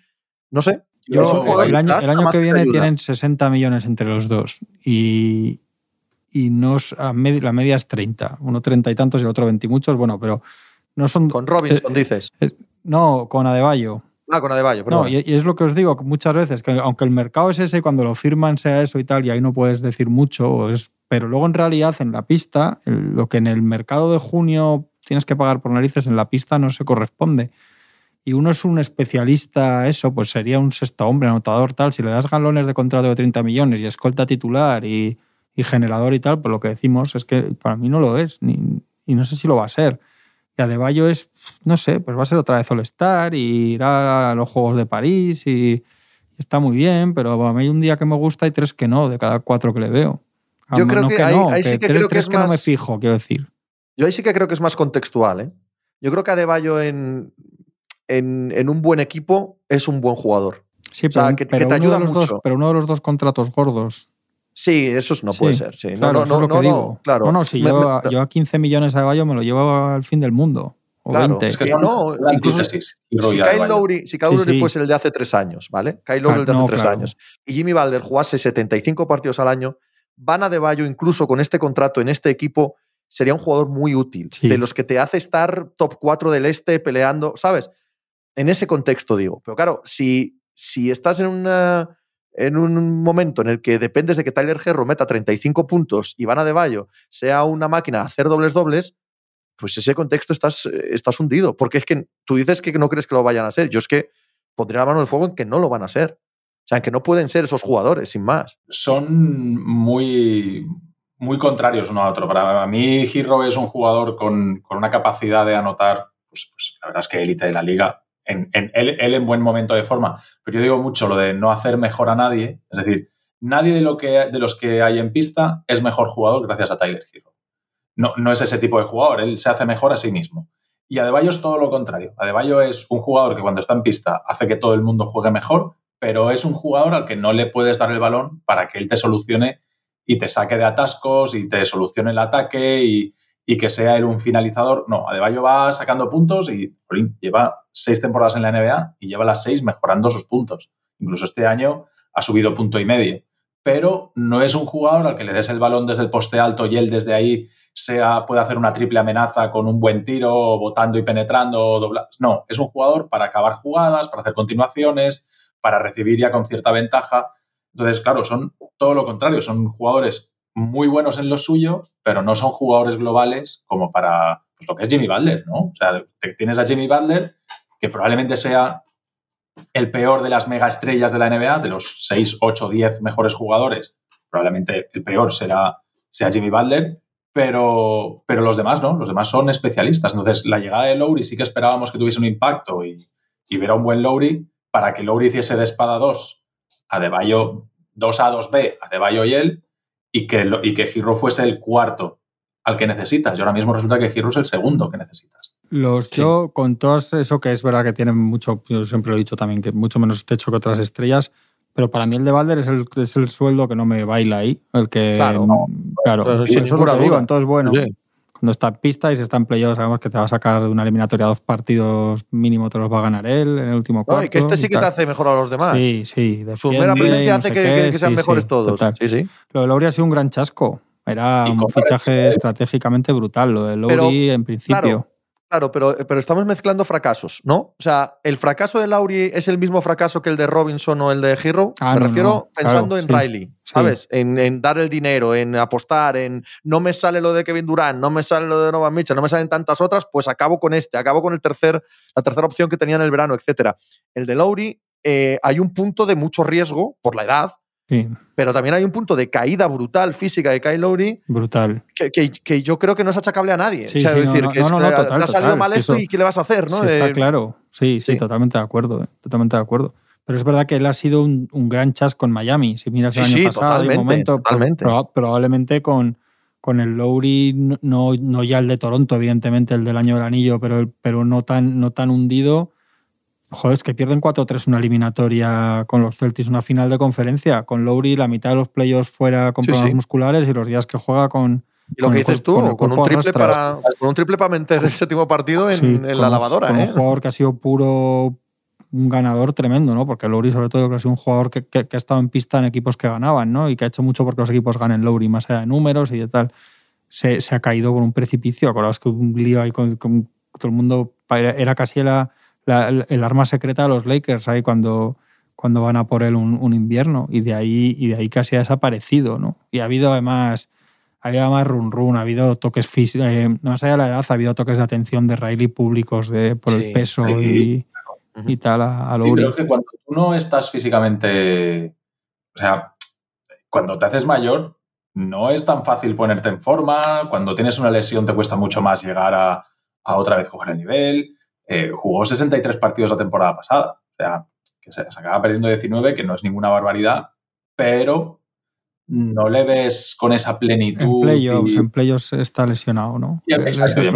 B: no sé,
C: el año, que viene tienen 60 millones entre los dos y, y no la media es 30. Uno 30 y tantos y el otro 20 y muchos. Bueno, pero no son.
B: Con Robinson, dices.
C: no, con Adebayo.
B: Ah, con Adebayo, perdón.
C: No, y, es lo que os digo muchas veces, que aunque el mercado es ese, cuando lo firman sea eso y tal, y ahí no puedes decir mucho, es, pero luego en realidad en la pista, lo que en el mercado de junio tienes que pagar por narices, en la pista no se corresponde y uno es un especialista, eso, pues sería un sexto hombre, anotador, tal. Si le das galones de contrato de 30 millones y escolta titular y, generador y tal, pues lo que decimos es que para mí no lo es, ni, y no sé si lo va a ser. Y Adebayo es, no sé, pues va a ser otra vez All-Star y irá a los Juegos de París y, está muy bien, pero a mí hay un día que me gusta y tres que no, de cada cuatro que le veo.
B: Yo creo que, ahí, sí que, creo que es
C: que no me fijo, quiero decir.
B: Yo ahí sí que creo que es más contextual, ¿eh? Yo creo que Adebayo en, en, un buen equipo es un buen jugador.
C: Sí, pero, que, te ayuda mucho. pero uno de los dos contratos gordos.
B: Sí, eso no puede ser. Sí.
C: Claro, no, no, no, digo. Claro. No, no, si yo, a 15 millones a Bayo me lo llevo al fin del mundo. O
B: claro, Es que no, incluso si, Kyle Lowry, si Kyle Lowry fuese el de hace tres años, ¿vale? Kyle Lowry el de hace tres años y Jimmy Balder jugase 75 partidos al año, Van de Bayo, incluso con este contrato en este equipo, sería un jugador muy útil. De los que te hace estar top 4 del este peleando, ¿sabes? En ese contexto digo. Pero claro, si, si estás en, una, en un momento en el que dependes de que Tyler Herro meta 35 puntos y Van de Bayo sea una máquina a hacer dobles dobles, pues ese contexto estás, estás hundido. Porque es que tú dices que no crees que lo vayan a ser. Yo es que pondría la mano en el fuego en que no lo van a ser. O sea, en que no pueden ser esos jugadores, sin más.
D: Son muy, muy contrarios uno a otro. Para mí, Hero es un jugador con, con una capacidad de anotar, pues, pues, la verdad es que élite de la liga en, él, en buen momento de forma. Pero yo digo mucho lo de no hacer mejor a nadie. Es decir, nadie de, lo que, de los que hay en pista es mejor jugador gracias a Tyler Hero. No, no es ese tipo de jugador, él se hace mejor a sí mismo. Y Adebayo es todo lo contrario. Adebayo es un jugador que cuando está en pista hace que todo el mundo juegue mejor, pero es un jugador al que no le puedes dar el balón para que él te solucione y te saque de atascos y te solucione el ataque y, y que sea él un finalizador. No, Adebayo va sacando puntos y lleva seis temporadas en la NBA y lleva las seis mejorando sus puntos. Incluso este año ha subido punto y medio. Pero no es un jugador al que le des el balón desde el poste alto y él desde ahí sea, puede hacer una triple amenaza con un buen tiro, botando y penetrando. No, es un jugador para acabar jugadas, para hacer continuaciones, para recibir ya con cierta ventaja. Entonces, claro, son todo lo contrario, son jugadores muy buenos en lo suyo, pero no son jugadores globales como para pues, lo que es Jimmy Butler, ¿no? O sea, tienes a Jimmy Butler, que probablemente sea el peor de las mega estrellas de la NBA, de los 6, 8, 10 mejores jugadores, probablemente el peor será, sea Jimmy Butler, pero, pero los demás no, los demás son especialistas. Entonces, la llegada de Lowry sí que esperábamos que tuviese un impacto y, y ver un buen Lowry para que Lowry hiciese de espada 2 a Debayo 2A, 2B, a Debayo y él, y que, y que Giro fuese el cuarto al que necesitas. Y ahora mismo resulta que Giro es el segundo que necesitas.
C: Los yo, con todo eso que es verdad que tienen mucho, yo siempre lo he dicho también, que mucho menos techo que otras estrellas, pero para mí el de Balder es el, es el sueldo que no me baila ahí. El que, claro, claro eso es lo que digo, entonces bueno cuando está en pista y se está en playoff, sabemos que te va a sacar de una eliminatoria dos partidos mínimo, te los va a ganar él en el último cuarto.
B: y que este sí que te hace mejor a los demás.
C: Sí, sí.
B: Su mera presencia hace que, sean mejores todos. Sí, sí.
C: Lo de Lowry ha sido un gran chasco. Era un fichaje estratégicamente brutal, lo de Lowry en principio.
B: Claro, pero, pero estamos mezclando fracasos, ¿no? O sea, ¿el fracaso de Lauri es el mismo fracaso que el de Robinson o el de Hero?
C: Ah,
B: me
C: no,
B: refiero
C: no,
B: pensando
C: claro,
B: en
C: sí,
B: Riley,
C: sí.
B: ¿sabes? En, en dar el dinero, en apostar, en no me sale lo de Kevin Durant, no me sale lo de Nova Mitchell, no me salen tantas otras, pues acabo con este, acabo con el tercer, la tercera opción que tenía en el verano, etcétera. El de Lauri, eh, hay un punto de mucho riesgo por la edad,
C: Sí,
B: pero también hay un punto de caída brutal física de Kyle Lowry
C: brutal.
B: que, que- que yo creo que no es achacable a nadie.
C: Sí,
B: o sea,
C: sí,
B: es decir,
C: no,
B: que
C: no,
B: es-
C: no, no,
B: te
C: total,
B: ha salido
C: total,
B: mal esto
C: eso-
B: y ¿qué le vas a hacer? ¿no?
C: Sí, está
B: Eh,
C: claro. Sí, sí, totalmente de acuerdo. eh, Totalmente de acuerdo. Pero es verdad que él ha sido un, un gran chas con Miami. Si miras el
B: Sí,
C: año pasado,
B: totalmente,
C: momento, pro-
B: totalmente.
C: proba- probablemente con, con el Lowry, no, no, ya el de Toronto, evidentemente, el del año del anillo, pero, pero no, tan, no tan hundido. Joder, es que pierden 4-3 una eliminatoria con los Celtics, una final de conferencia, con Lowry la mitad de los playoffs fuera con
B: Sí,
C: problemas
B: sí.
C: musculares y los días que juega con,
B: Y lo
C: con
B: que dices tú,
C: con
B: un triple para, con un triple para meter el séptimo partido en,
C: Sí,
B: en
C: con
B: la lavadora.
C: con
B: ¿eh?
C: un jugador que ha sido puro un ganador tremendo, ¿no? Porque Lowry, sobre todo, que ha sido un jugador que, que- que ha estado en pista en equipos que ganaban, ¿no? Y que ha hecho mucho porque los equipos ganen Lowry, más allá de números y de tal. Se, se ha caído por un precipicio. Acordaos que un lío ahí con, con todo el mundo. Era casi la, la- el arma secreta de los Lakers ahí cuando, cuando van a por él un, un invierno. Y de ahí, y de ahí casi ha desaparecido, ¿no? Y ha habido además. Ha habido más run run, ha habido toques físicos, más allá de la edad, ha habido toques de atención de Riley públicos de, por
B: Sí,
C: el peso
D: sí.
C: y, y tal a, a
D: Sí, creo que cuando tú no estás físicamente, o sea, cuando te haces mayor, no es tan fácil ponerte en forma. Cuando tienes una lesión te cuesta mucho más llegar a, a otra vez coger el nivel. Eh, jugó 63 partidos la temporada pasada. O sea, que se, se acaba perdiendo 19, que no es ninguna barbaridad, pero no le ves con esa plenitud.
C: En playoffs,
D: y-
C: en playoffs está lesionado, ¿no?
D: Y en-
C: es el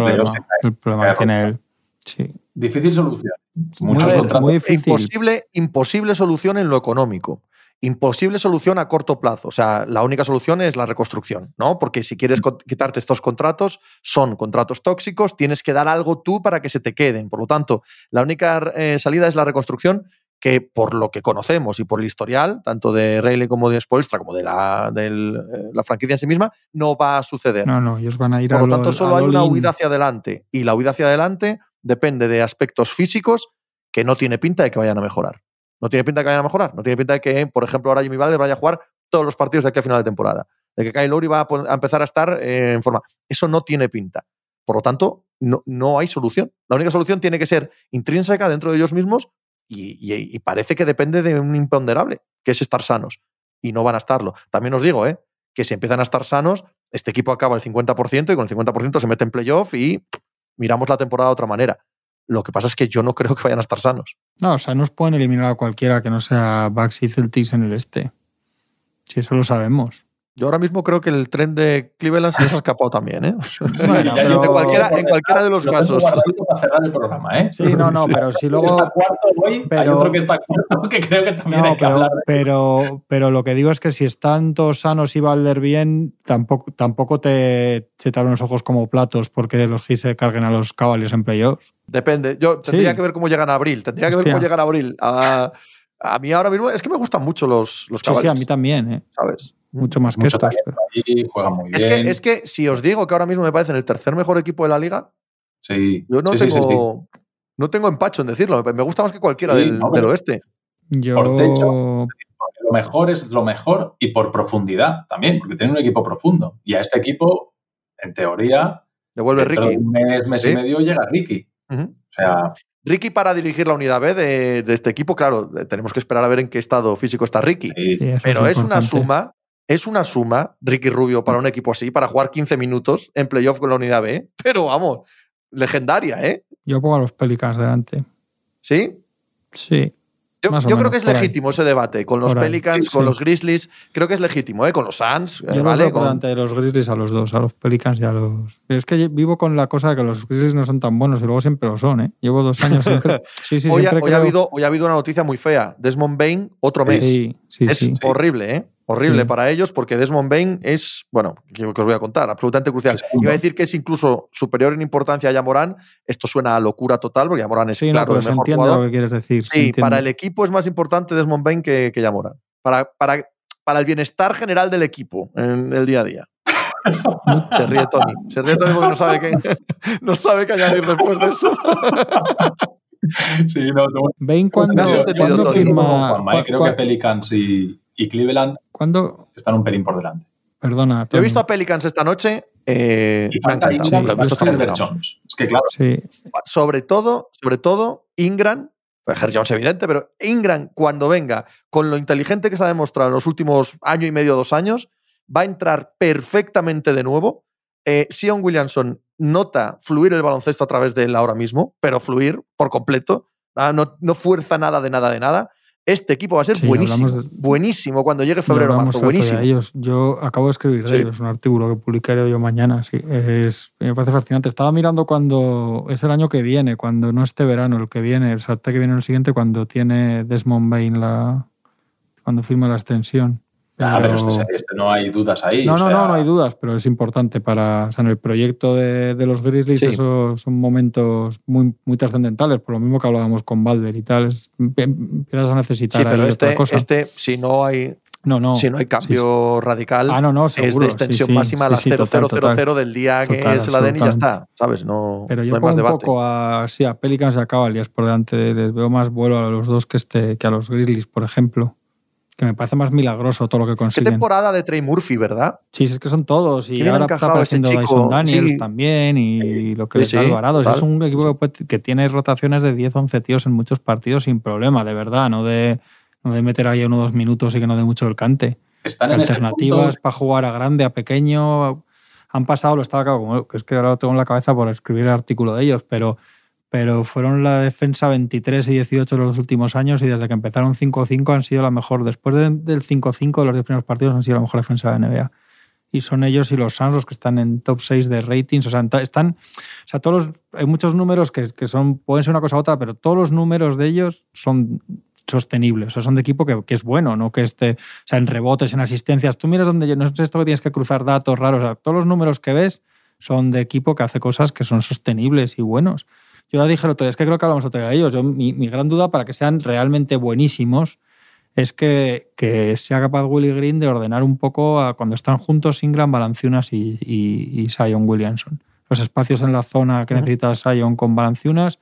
C: problema, el que tiene él. Sí.
D: Difícil solución. Muchos
C: muy
D: contratos.
C: difícil.
B: Imposible, imposible solución en lo económico. Imposible solución a corto plazo. O sea, la única solución es la reconstrucción, ¿no? Porque si quieres co- quitarte estos contratos, son contratos tóxicos, tienes que dar algo tú para que se te queden. Por lo tanto, la única eh, salida es la reconstrucción, que por lo que conocemos y por el historial, tanto de Rayleigh como de Spoelstra, como de la, del, eh, la franquicia en sí misma, no va a suceder.
C: No, no, ellos van a ir
B: Por
C: a
B: lo tanto, solo hay una huida hacia adelante. Y la huida hacia adelante depende de aspectos físicos que no tiene pinta de que vayan a mejorar. No tiene pinta que vayan a mejorar. No tiene pinta de que, por ejemplo, ahora Jimmy Butler vaya a jugar todos los partidos de aquí a final de temporada. De que Kyle Lowry va a, empezar a estar eh, en forma. Eso no tiene pinta. Por lo tanto, no, no hay solución. La única solución tiene que ser intrínseca dentro de ellos mismos y parece que depende de un imponderable, que es estar sanos. Y no van a estarlo. También os digo, ¿eh? que si empiezan a estar sanos, este equipo acaba el 50% y con el 50% se mete en playoff y miramos la temporada de otra manera. Lo que pasa es que yo no creo que vayan a estar sanos.
C: No, o sea, nos pueden eliminar a cualquiera que no sea Bucks y Celtics en el este. Si eso lo sabemos.
B: Yo ahora mismo creo que el tren de Cleveland se les ha escapado también, ¿eh?
C: Bueno,
D: ya
C: pero-
B: en, cualquiera, en cualquiera de los
D: Lo
B: casos.
D: para cerrar el programa, ¿eh?
C: Sí, no, no, pero si luego.
D: Está cuarto hoy, hay
C: pero-
D: otro que está cuarto que creo que también
C: No,
D: hay que
C: pero,
D: hablar
C: pero, pero lo que digo es que si están todos sanos y Valder bien, tampoco, tampoco te, te te abren los ojos como platos porque los Heat se carguen a los Cavaliers en playoffs.
B: Depende. Yo tendría
C: Sí.
B: que ver cómo llegan a abril. Tendría que ver cómo llegan a abril. A, a mí ahora mismo es que me gustan mucho los, los
C: Sí, sí, a
B: Cavaliers,
C: mí también, ¿eh?
B: ¿sabes?
C: Mucho más que
D: Mucho
C: estos.
D: talento ahí, juega muy
B: Es
D: bien.
B: que, es que si os digo que ahora mismo me parecen el tercer mejor equipo de la liga,
D: Sí,
B: yo no,
D: sí,
B: tengo,
D: sí, sí.
B: no tengo empacho en decirlo. Me gusta más que cualquiera
D: Sí,
B: del,
D: no,
B: del oeste.
C: Yo,
D: Por techo. Porque Lo mejor es lo mejor y por profundidad también, porque tiene un equipo profundo. Y a este equipo, en teoría,
B: Devuelve Ricky.
D: de un mes, mes
B: Sí.
D: y medio llega Ricky. O sea,
B: Ricky para dirigir la unidad B de, de este equipo, claro, tenemos que esperar a ver en qué estado físico está Ricky.
D: sí,
B: Pero es una suma, es una suma, Ricky Rubio, para un equipo así, para jugar 15 minutos en playoff con la unidad B. Pero vamos, legendaria, ¿eh?
C: Yo pongo a los Pelicans delante.
B: ¿Sí?
C: Sí.
B: Yo, creo que es
C: ahí.
B: legítimo ese debate. Con los
C: Por
B: Pelicans,
C: sí,
B: con
C: sí.
B: los Grizzlies, creo que es legítimo, ¿eh? Con los Suns, eh,
C: Yo
B: ¿vale? Con-
C: delante de los Grizzlies a los dos, a los Pelicans y a los. Es que vivo con la cosa de que los Grizzlies no son tan buenos y luego siempre lo son, ¿eh? Llevo dos años siempre. Sí, sí,
B: hoy, ha, hoy ha habido, hoy ha habido una noticia muy fea. Desmond Bain, otro mes.
C: Sí, sí,
B: es
C: sí.
B: horrible, ¿eh? Horrible
C: Sí.
B: para ellos porque Desmond Bain es, bueno, que, que os voy a contar, absolutamente crucial. Iba a decir que es incluso superior en importancia a Yamorán. Esto suena a locura total porque Yamorán es,
C: no,
B: claro,
C: pero
B: el mejor jugador.
C: lo que quieres decir.
B: Sí, para el equipo es más importante Desmond Bain que, que Yamorán. Para, para, para el bienestar general del equipo en el día a día. Se ríe Tony. Se ríe Tony porque no sabe qué, no sabe qué añadir después de eso.
D: Sí, no, no.
C: Vein cuando, firma.
D: Juanma, eh, creo que Pelicans y, y Cleveland
C: cuando-
D: están un pelín por delante.
C: Perdona.
B: Yo he visto a Pelicans esta noche. eh,
D: Y. Ingram. Jones. Es que claro,
C: Sí,
B: sobre todo, sobre todo, Ingram, pues Jones evidente, pero Ingram cuando venga, con lo inteligente que se ha demostrado en los últimos año y medio, dos años, va a entrar perfectamente de nuevo. Eh, Sion Williamson nota fluir el baloncesto a través de él ahora mismo, pero fluir por completo. Ah, No, no fuerza nada de nada de nada. Este equipo va a ser
C: Sí,
B: buenísimo.
C: de-
B: buenísimo cuando llegue febrero o marzo. Buenísimo.
C: de ellos. Yo acabo de escribir de
B: Sí.
C: ellos un artículo que publicaré yo mañana. Sí, es, me parece fascinante. Estaba mirando cuando es el año que viene, cuando no este verano, el que viene, el salto que viene el siguiente, cuando tiene Desmond Bain la. cuando firma la extensión.
D: Ah, pero este, este no hay dudas ahí.
C: no, no,
D: sea,
C: no, no hay dudas, pero es importante para. O sea, en el proyecto de, de los Grizzlies,
B: Sí.
C: esos son momentos muy, muy trascendentales, por lo mismo que hablábamos con Balder y tal. Es- empiezas a necesitar
B: Sí, pero
C: ahí
B: este,
C: otra cosa.
B: este, si no hay,
C: no, no.
B: si no hay
C: Sí,
B: cambio radical,
C: Ah, no, no,
B: es de extensión
C: sí,
B: máxima a
C: sí,
B: las
C: sí, total,
B: 0000
C: total.
B: del día que
C: Total,
B: se la den y ya está. ¿Sabes? No,
C: Pero
B: no
C: yo
B: hay
C: pongo
B: más
C: un poco a, sí, a Pelicans y a Cavaliers por delante. Les veo más vuelo a los dos que, este, que a los Grizzlies, por ejemplo. Que me parece más milagroso todo lo que
B: Qué
C: consiguen.
B: temporada de Trey Murphy, ¿verdad?
C: Sí, es que son todos.
B: Qué
C: Y ahora está apareciendo
B: chico,
C: Dyson Daniels
B: sí.
C: también y lo que
B: Sí,
C: les da
B: sí,
C: Alvarado.
B: total.
C: Es un equipo que, puede- que tiene rotaciones de 10, 11 tíos en muchos partidos sin problema, de verdad. No de, no de meter ahí uno o dos minutos y que no dé mucho el cante.
D: Están en ese
C: Alternativas para jugar a grande, a pequeño. Han pasado, lo estaba acá, como que es que ahora lo tengo en la cabeza por escribir el artículo de ellos, pero, pero fueron la defensa 23 y 18 los últimos años y desde que empezaron 5-5 han sido la mejor. Después de- del 5-5 de los 10 primeros partidos han sido la mejor defensa de la NBA. Y son ellos y los Suns los que están en top 6 de ratings. O sea, están. O sea, todos los- hay muchos números que, que son, pueden ser una cosa u otra, pero todos los números de ellos son sostenibles. O sea, son de equipo que, que es bueno, no que esté. O sea, en rebotes, en asistencias. Tú miras donde. No es esto que tienes que cruzar datos raros. O sea, todos los números que ves son de equipo que hace cosas que son sostenibles y buenos. Yo ya dije el otro día, es que creo que hablamos otro día de ellos. Yo, mi, mi gran duda para que sean realmente buenísimos es que, que sea capaz Willy Green de ordenar un poco a cuando están juntos Ingram, Valanciunas y, y, y Zion Williamson. Los espacios en la zona que necesita Zion con Valanciunas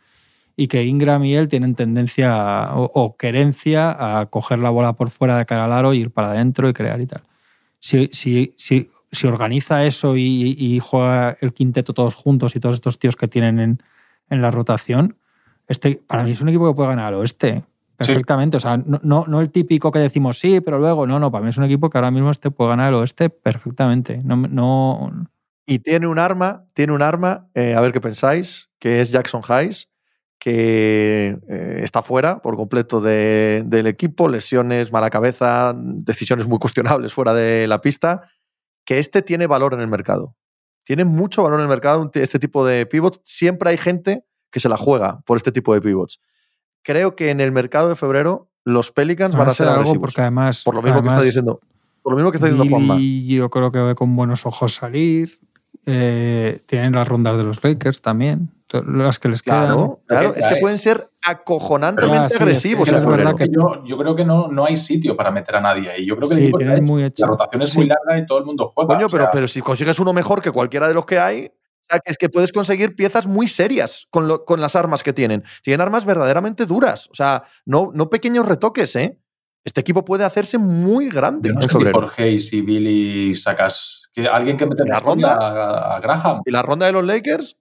C: y que Ingram y él tienen tendencia o, o querencia a coger la bola por fuera de cara al aro y ir para adentro y crear y tal. Si, si, si, si organiza eso y, y juega el quinteto todos juntos y todos estos tíos que tienen en, en la rotación, este para mí es un equipo que puede ganar al oeste perfectamente. O sea, no, no, no el típico que decimos sí, pero luego no, no. Para mí es un equipo que ahora mismo este puede ganar al oeste perfectamente. No, no,
B: Y tiene un arma, tiene un arma, eh, a ver qué pensáis, que es Jackson Hayes, que eh, está fuera por completo de- del equipo, lesiones, mala cabeza, decisiones muy cuestionables fuera de la pista, que este tiene valor en el mercado. Tiene mucho valor en el mercado este tipo de pivots. Siempre hay gente que se la juega por este tipo de pivots. Creo que en el mercado de febrero los Pelicans van a ser
C: algo
B: agresivos.
C: porque además.
B: por lo mismo que está diciendo, por lo mismo que está diciendo Juanma.
C: Yo creo que ve con buenos ojos salir. Eh, tienen las rondas de los Lakers también, las que les quedan.
B: Claro, claro,
D: que
B: es que pueden ser acojonantemente
C: Ya, sí, es que
B: agresivos
C: verdad que-
D: yo, yo creo que no, no hay sitio para meter a nadie ahí. Yo creo que
C: Sí, muy hecho.
D: la rotación es
C: Sí.
D: muy larga y todo el mundo juega.
B: Coño,
D: o sea,
B: pero, pero si consigues uno mejor que cualquiera de los que hay, o sea, que es que puedes conseguir piezas muy serias con, lo- con las armas que tienen. Tienen armas verdaderamente duras. O sea, no, no pequeños retoques, ¿eh? Este equipo puede hacerse muy grande
D: yo no
B: en
D: sé si por Hayes y Billy sacas. Que alguien que mete
B: ¿La ronda?
D: A, a Graham.
B: ¿Y la ronda de los Lakers?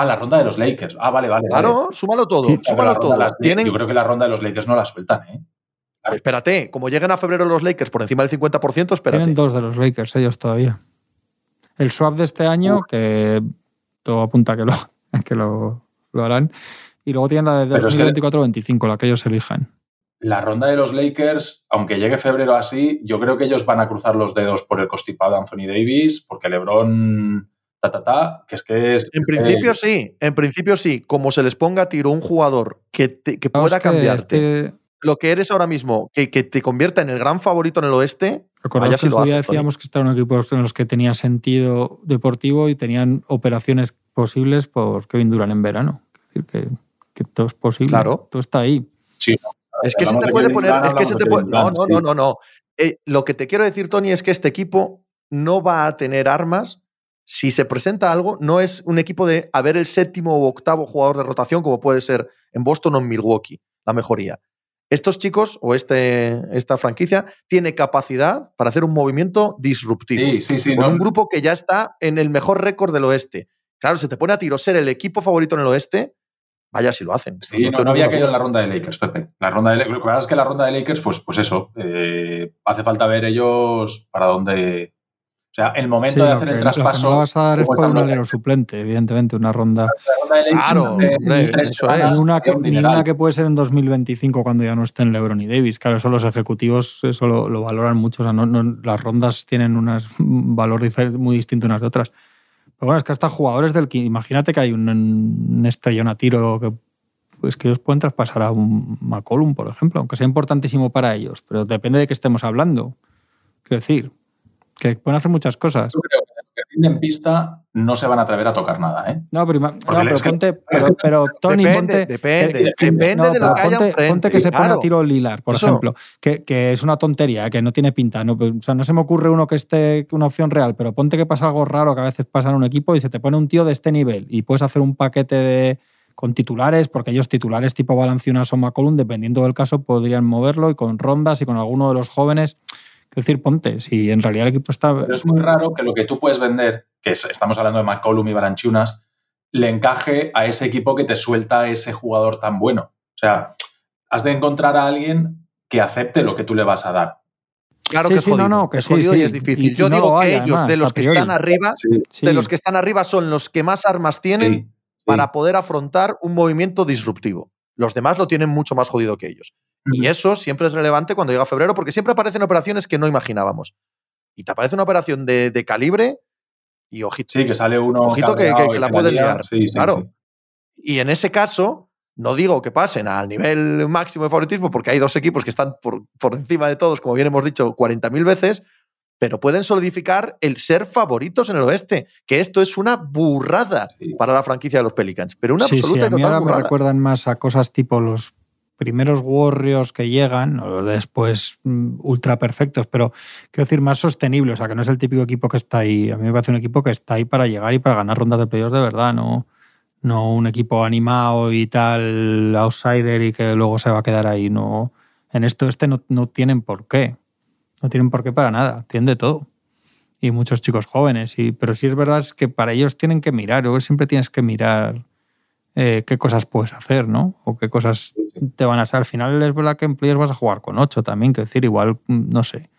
D: Ah, la ronda de los Lakers. Ah, vale, vale. vale.
B: Claro, súmalo todo,
C: Sí,
B: súmalo todo.
D: las-
B: Tienen,
D: Yo creo que la ronda de los Lakers no la sueltan, ¿eh?
B: Espérate, como lleguen a febrero los Lakers por encima del 50%, espérate.
C: Tienen dos de los Lakers, ellos todavía. El swap de este año, que todo apunta a que lo, que lo, lo harán. Y luego tienen la de
D: Pero es que-
C: 2024-25, la que ellos elijan.
D: La ronda de los Lakers, aunque llegue febrero así, yo creo que ellos van a cruzar los dedos por el constipado de Anthony Davis, porque LeBron, ta, ta, ta, que es que es.
B: En
D: eh,
B: principio sí, en principio sí. Como se les ponga a tiro un jugador que, te- que pueda
C: es que
B: cambiarte
C: este-
B: lo que eres ahora mismo, que, que te convierta en el gran favorito en el oeste, Vaya
C: que
B: si
C: en
B: lo haces, Tony.
C: decíamos que estaban equipos en los que tenía sentido deportivo y tenían operaciones posibles por Kevin Durant en verano. Es decir, que, que todo es posible.
B: Claro.
C: Todo está ahí.
D: sí,
B: Es que se te
D: de
B: puede poner.
D: Durant,
B: Es que se te
D: de
B: puede.
D: Kevin
B: No, no,
D: sí.
B: no, no, no. Eh, lo que te quiero decir, Tony, es que este equipo no va a tener armas. Si se presenta algo, no es un equipo de haber el séptimo o octavo jugador de rotación, como puede ser en Boston o en Milwaukee, la mejoría. Estos chicos o este, esta franquicia tiene capacidad para hacer un movimiento disruptivo.
D: Sí, sí, sí.
B: con
D: no-
B: un grupo que ya está en el mejor récord del oeste. Claro, se te pone a tiro ser el equipo favorito en el oeste, vaya si lo hacen.
D: Sí, no,
B: tengo
D: no había caído en la ronda de Lakers, Pepe. La ronda de, lo que pasa es que la ronda de Lakers, pues, pues eso, eh, hace falta ver ellos para dónde. Sea, el momento
C: Sí,
D: de hacer
C: que,
D: el
C: lo que
D: traspaso.
C: no vas a dar es por un alero suplente, evidentemente, una ronda.
B: Claro, hombre, eso
C: Ni una, que,
D: un
C: ni
D: dineral.
C: una que puede ser en 2025 cuando ya no estén LeBron y Davis. Claro, eso los ejecutivos eso lo, lo valoran mucho. O sea, no, no- las rondas tienen unas- un valor muy distinto unas de otras. Pero bueno, es que hasta jugadores del que. Imagínate que hay un, un estrellón a tiro que. Pues que ellos pueden traspasar a un McCollum, por ejemplo, aunque sea importantísimo para ellos. Pero depende de qué estemos hablando. Quiero decir, que pueden hacer muchas cosas.
D: Yo creo que los que rinden en pista no se van a atrever a tocar nada, ¿eh?
C: No, pero, no, pero
D: que-
C: ponte. Pero, pero, Tony,
B: depende,
C: ponte.
B: depende,
C: que-
B: depende
C: no,
B: de lo que haya
C: ponte, que se pone
B: claro.
C: a tiro Lilar, por
B: Eso.
C: ejemplo, que, que es una tontería, que no tiene pinta. No, o sea, no se me ocurre uno que esté una opción real, pero ponte que pasa algo raro que a veces pasa en un equipo y se te pone un tío de este nivel y puedes hacer un paquete de con titulares, porque ellos titulares tipo Valanciunas o McCollum, dependiendo del caso, podrían moverlo y con rondas y con alguno de los jóvenes. Quiero decir, ponte, si en realidad el equipo está.
D: Pero es muy raro que lo que tú puedes vender, que es- estamos hablando de McCollum y Balanchunas, le encaje a ese equipo que te suelta ese jugador tan bueno. O sea, has de encontrar a alguien que acepte lo que tú le vas a dar.
B: Claro
C: Sí,
B: que es
C: sí, no,
B: jodido.
C: no, que
B: es jodido
C: sí.
B: y es difícil.
C: Y- y
B: Yo
C: no
B: digo que ellos,
C: además,
B: de los que están arriba,
C: Sí.
B: de los que están arriba son los que más armas tienen
D: Sí, sí.
B: para poder afrontar un movimiento disruptivo. Los demás lo tienen mucho más jodido que ellos. Y eso siempre es relevante cuando llega febrero porque siempre aparecen operaciones que no imaginábamos. Y te aparece una operación de, de calibre y ojito.
D: Sí, que sale uno.
B: Ojito que- la pueden liar.
D: Sí, sí,
B: Claro.
D: sí.
B: Y en ese caso, no digo que pasen al nivel máximo de favoritismo porque hay dos equipos que están por, por encima de todos, como bien hemos dicho, 40.000 veces, pero pueden solidificar el ser favoritos en el oeste, que esto es una burrada
D: Sí.
B: para la franquicia de los Pelicans, pero una
C: sí, sí,
B: absoluta
C: a
B: y
C: mí
B: total
C: ahora me recuerdan más a cosas tipo los primeros Warriors que llegan, o después mm, ultra perfectos, pero quiero decir más sostenible, o sea, que no es el típico equipo que está ahí. A mí me parece un equipo que está ahí para llegar y para ganar rondas de playoffs de verdad, no, no un equipo animado y tal, outsider y que luego se va a quedar ahí. No, en esto este no, no tienen por qué. No tienen por qué para nada, tienen de todo. Y muchos chicos jóvenes. Y, pero sí es verdad es que para ellos tienen que mirar, siempre tienes que mirar eh, qué cosas puedes hacer, ¿no? O qué cosas te van a hacer. Al final es verdad que en playoffs vas a jugar con ocho también, que decir, igual, mm, no sé.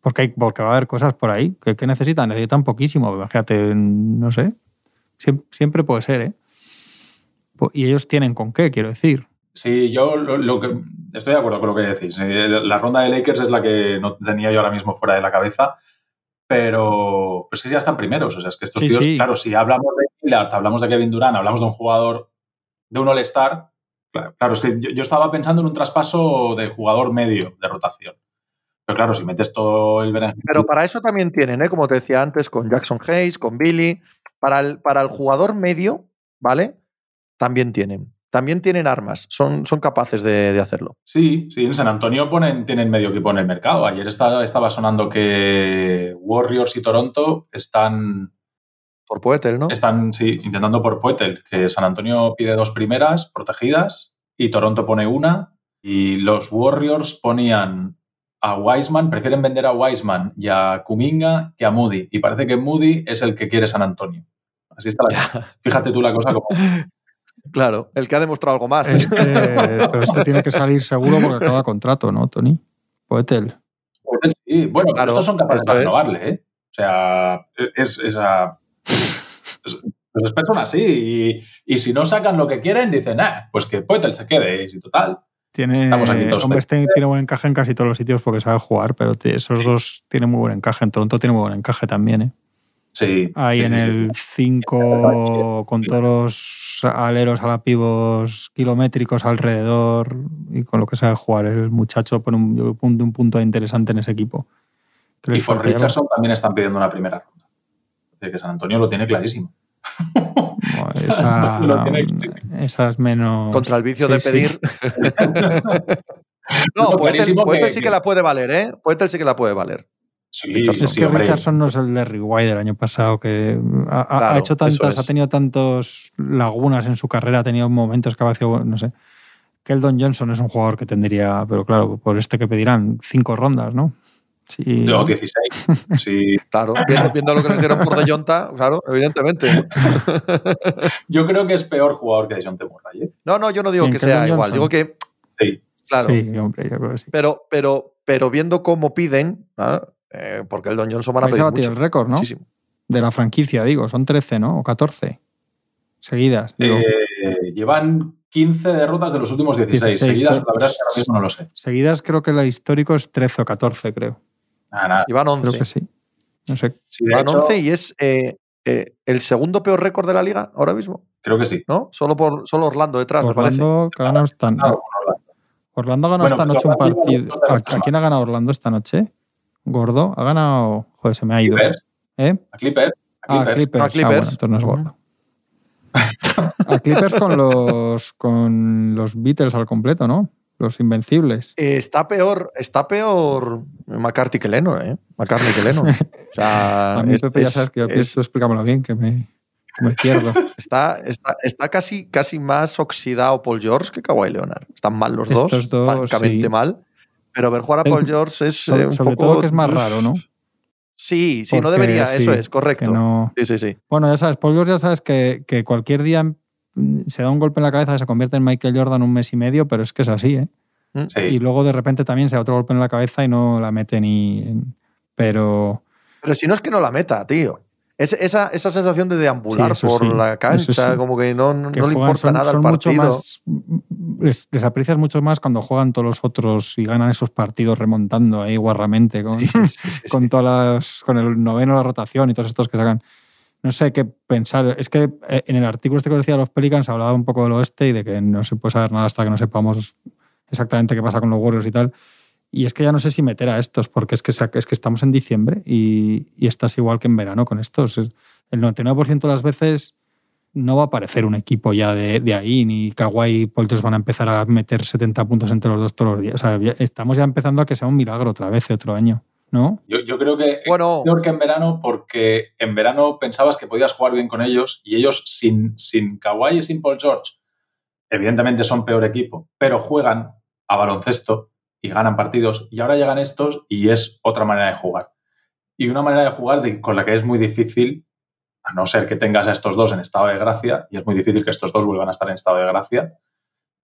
C: Porque, hay, porque va a haber cosas por ahí que, que necesitan, necesitan poquísimo. Imagínate, no sé. Siem- Siempre, puede ser, ¿eh? Y ellos tienen con qué, quiero decir.
D: Sí, yo lo, lo que estoy de acuerdo con lo que decís. Eh, La ronda de Lakers es la que no tenía yo ahora mismo fuera de la cabeza, pero pues es que ya están primeros. O sea, es que estos
C: Sí,
D: tíos,
C: sí.
D: claro, si hablamos de Lillard, hablamos de Kevin Durant, hablamos de un jugador, de un All-Star, claro, claro, es que yo, yo estaba pensando en un traspaso de jugador medio de rotación. Pero claro, si metes todo el berenjena.
B: Pero para eso también tienen, ¿eh? como te decía antes, con Jackson Hayes, con Billy. Para el, para el jugador medio, ¿vale? También tienen. También tienen armas. Son, son capaces de, de hacerlo.
D: Sí, sí, en San Antonio ponen, tienen medio equipo en el mercado. Ayer estaba, estaba sonando que Warriors y Toronto están
B: Por Poetel, ¿no?
D: Están, sí, intentando por Poetel, que San Antonio pide dos primeras protegidas y Toronto pone una. Y los Warriors ponían a Wiseman, prefieren vender a Wiseman y a Kuminga que a Moody. Y parece que Moody es el que quiere San Antonio. Así está la cosa. Fíjate tú la cosa como.
B: Claro, el que ha demostrado algo más.
C: Este, pero este tiene que salir seguro porque acaba contrato, ¿no, Tony? Poetel.
D: Poetel sí. Bueno,
B: Claro,
D: estos son capaces de renovarle, ¿eh? O sea, es, es a- es- pues es persona así. Y, y si no sacan lo que quieren, dicen, ah, pues que Poetel se quede. Y si total,
C: Tiene,
D: aquí todos
C: tiene buen encaje en casi todos los sitios porque sabe jugar, pero esos dos tienen muy buen encaje. En Toronto tiene muy buen encaje también, ¿eh?
D: sí.
C: Ahí
D: sí,
C: en
D: sí,
C: el 5 con todos los aleros a la pivos kilométricos alrededor y con lo que sabe jugar el muchacho pone un, un punto interesante en ese equipo.
D: Y por Richardson también están pidiendo una primera. Es decir, que San Antonio lo tiene clarísimo.
C: Bueno, esa,
D: Lo tiene clarísimo.
C: esa es menos.
B: Contra el vicio
C: Sí,
B: de
C: sí.
B: pedir. no,
D: No,
B: Poetel,
D: que-
B: sí que la puede valer, ¿eh? Poetel sí que la puede valer.
D: Sí,
B: Richardson.
C: Es
D: sí,
C: que
D: hombre.
C: Richardson no es el de White del año pasado, que ha, ha-
B: Claro,
C: ha hecho tantas,
B: es.
C: ha tenido tantos lagunas en su carrera, ha tenido momentos que ha vacío, no sé. Keldon Johnson es un jugador que tendría, pero claro, por este que pedirán cinco rondas, ¿no? Sí.
D: No, 16. Sí.
B: Claro, viendo, viendo lo que les dieron por de Jonta, claro, evidentemente.
D: Yo creo que es peor jugador que John Murray. ¿eh?
B: No, no, yo no digo
C: ¿Quién,
B: que sea
C: Keldon
B: igual,
C: Johnson?
B: digo que,
D: Sí.
B: claro,
C: Sí, hombre, yo creo que sí.
B: pero, pero, pero viendo cómo piden. Eh, porque el Don Johnson van a pedir mucho,
C: el récord, ¿no?
B: muchísimo.
C: De la franquicia, digo, son 13, ¿no? O 14 seguidas. Digo,
D: Eh, llevan 15 derrotas de los últimos 16.
C: 16,
D: Seguidas,
C: pero-
D: la verdad es que ahora mismo no lo sé.
C: Seguidas creo que el histórico es 13 o 14, creo.
D: Nada, nada.
B: Y van
C: Creo
B: 11.
C: que sí. No sé.
D: Sí, de
B: Van
D: hecho,
B: 11 y es eh, eh, el segundo peor récord de la liga ahora mismo,
D: creo que sí.
B: ¿no? Solo por solo Orlando detrás, me parece.
C: Orlando ganado esta,
D: Ah, Orlando.
C: Orlando ha ganado
D: Bueno,
C: esta noche un partido. ¿A, a quién ha ganado Orlando esta noche? Gordo. Ha ganado. Joder, se me ha ido.
D: Clippers.
C: ¿Eh?
D: A Clippers. A
C: Ah,
D: Clippers.
C: Clippers.
B: Ah,
C: Ah,
B: Clippers.
C: bueno, entonces no es gordo. A Clippers con los con los Beatles al completo, ¿no? Los invencibles.
B: Eh, está peor, está peor McCarthy que Leno, ¿eh? McCartney que Leno. O sea,
C: A mí,
B: es-
C: Pepe, ya
B: es-
C: sabes que yo
B: es-
C: pienso, explícamelo bien, que me, que me pierdo.
B: está, está, está casi, casi más oxidado Paul George que Kawhi Leonard. Están mal los dos,
C: Estos dos,
B: francamente
C: sí.
B: mal. Pero ver jugar a
C: Eh,
B: Paul George es
C: So-
B: eh, un
C: sobre
B: poco.
C: todo que es más raro, ¿no?
B: Sí, sí, no debería,
C: sí,
B: eso es, correcto.
C: no,
B: Sí, sí, sí.
C: Bueno, ya sabes, Paul George ya sabes que, que cualquier día se da un golpe en la cabeza y se convierte en Michael Jordan un mes y medio, pero es que es así, ¿eh?
D: Sí.
C: Y luego de repente también se da otro golpe en la cabeza y no la mete ni... Pero
B: Pero si no es que no la meta, tío. Es, esa, esa sensación de deambular
C: Sí,
B: por
C: sí,
B: la cancha,
C: sí.
B: como que no, no
C: que
B: le importa
C: son,
B: nada
C: son
B: el
C: mucho
B: partido.
C: más... Les, les aprecias mucho más cuando juegan todos los otros y ganan esos partidos remontando ahí guarramente con,
B: Sí, sí, sí, sí.
C: con todas las, con el noveno la rotación y todos estos que sacan. No sé qué pensar. Es que eh, en el artículo este que os decía de los Pelicans hablaba un poco del oeste y de que no se puede saber nada hasta que no sepamos exactamente qué pasa con los Warriors y tal. Y es que ya no sé si meter a estos, porque es que, es que estás en diciembre y, y estás igual que en verano con estos. Es- El 99% de las veces no va a aparecer un equipo ya de, de ahí, ni Kawhi y George van a empezar a meter 70 puntos entre los dos todos los días. O sea, estamos ya empezando a que sea un milagro otra vez otro año, ¿no?
D: Yo, yo creo que
B: Bueno.
D: es peor que en verano porque en verano pensabas que podías jugar bien con ellos y ellos sin, sin Kawhi y sin Paul George, evidentemente son peor equipo, pero juegan a baloncesto y ganan partidos y ahora llegan estos y es otra manera de jugar. Y una manera de jugar de- con la que es muy difícil, a no ser que tengas a estos dos en estado de gracia, y es muy difícil que estos dos vuelvan a estar en estado de gracia,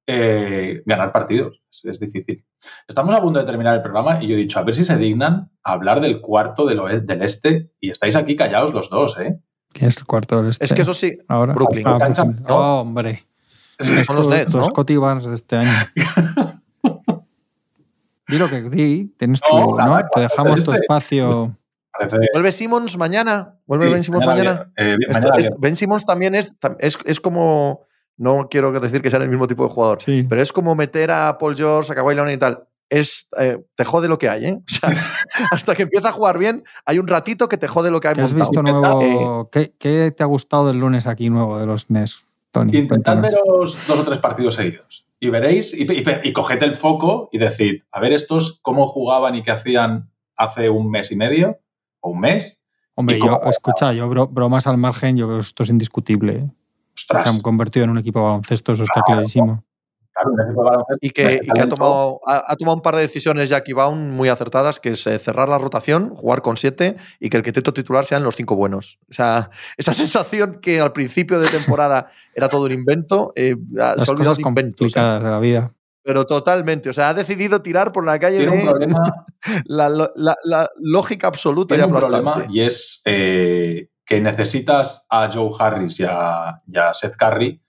D: eh, ganar partidos. Es, es difícil. Estamos a punto de terminar el programa y yo he dicho, a ver si se dignan a hablar del cuarto del, oeste, del este y estáis aquí callados los dos, ¿eh?
C: ¿Quién es el cuarto del este?
B: Es que eso sí,
C: Ahora.
B: Brooklyn.
C: Ah, Brooklyn.
B: ¿no?
C: Oh, hombre.
B: son los Nets, ¿no?
C: Scotty Barnes de este año. di lo que di. Tienes
D: No,
C: tu,
D: nada,
C: ¿no? Te dejamos tu
D: este-
C: espacio.
D: Parece...
B: ¿Vuelve Simmons mañana? ¿Vuelve
D: Sí,
B: Ben Simmons mañana?
D: eh,
B: Esto-
D: mañana
B: esto-
D: viernes.
B: ben Simmons también es, es, es como. No quiero decir que sean el mismo tipo de jugador,
C: Sí.
B: pero es como meter a Paul George, a Kawhi Leonard y tal. Es, eh, te jode lo que hay, ¿eh? O sea, hasta que empieza a jugar bien, hay un ratito que te jode lo que hay
C: ¿Qué has
B: montado.
C: visto nuevo?
B: Eh,
C: ¿Qué, qué te ha gustado del lunes aquí nuevo de los NES, Tony?
D: Intentad veros dos o tres partidos seguidos y veréis y, y, y coged el foco y decid, a ver estos cómo jugaban y qué hacían hace un mes y medio o un mes.
C: Hombre,
D: ¿Y cómo
C: yo, escucha, yo bro- bromas al margen, yo creo que esto es indiscutible. ¿eh? Se
D: Ostras,
C: han convertido en un equipo de baloncesto, eso está clarísimo.
D: Claro,
B: y que, y que ha, tomado, ha, ha tomado un par de decisiones Jackie Baum muy acertadas, que es eh, cerrar la rotación, jugar con siete y que el quinteto titular sean los cinco buenos. O sea, esa sensación que al principio de temporada era todo un invento, eh,
C: Las
B: se ha olvidado
C: cosas
B: de
C: de la vida.
B: Pero totalmente. O sea, ha decidido tirar por la calle
D: Tiene un
B: de
D: problema,
B: la, lo- la- la lógica absoluta y
D: tiene un
B: aplastante.
D: problema y es eh, que necesitas a Joe Harris y a, y a Seth Curry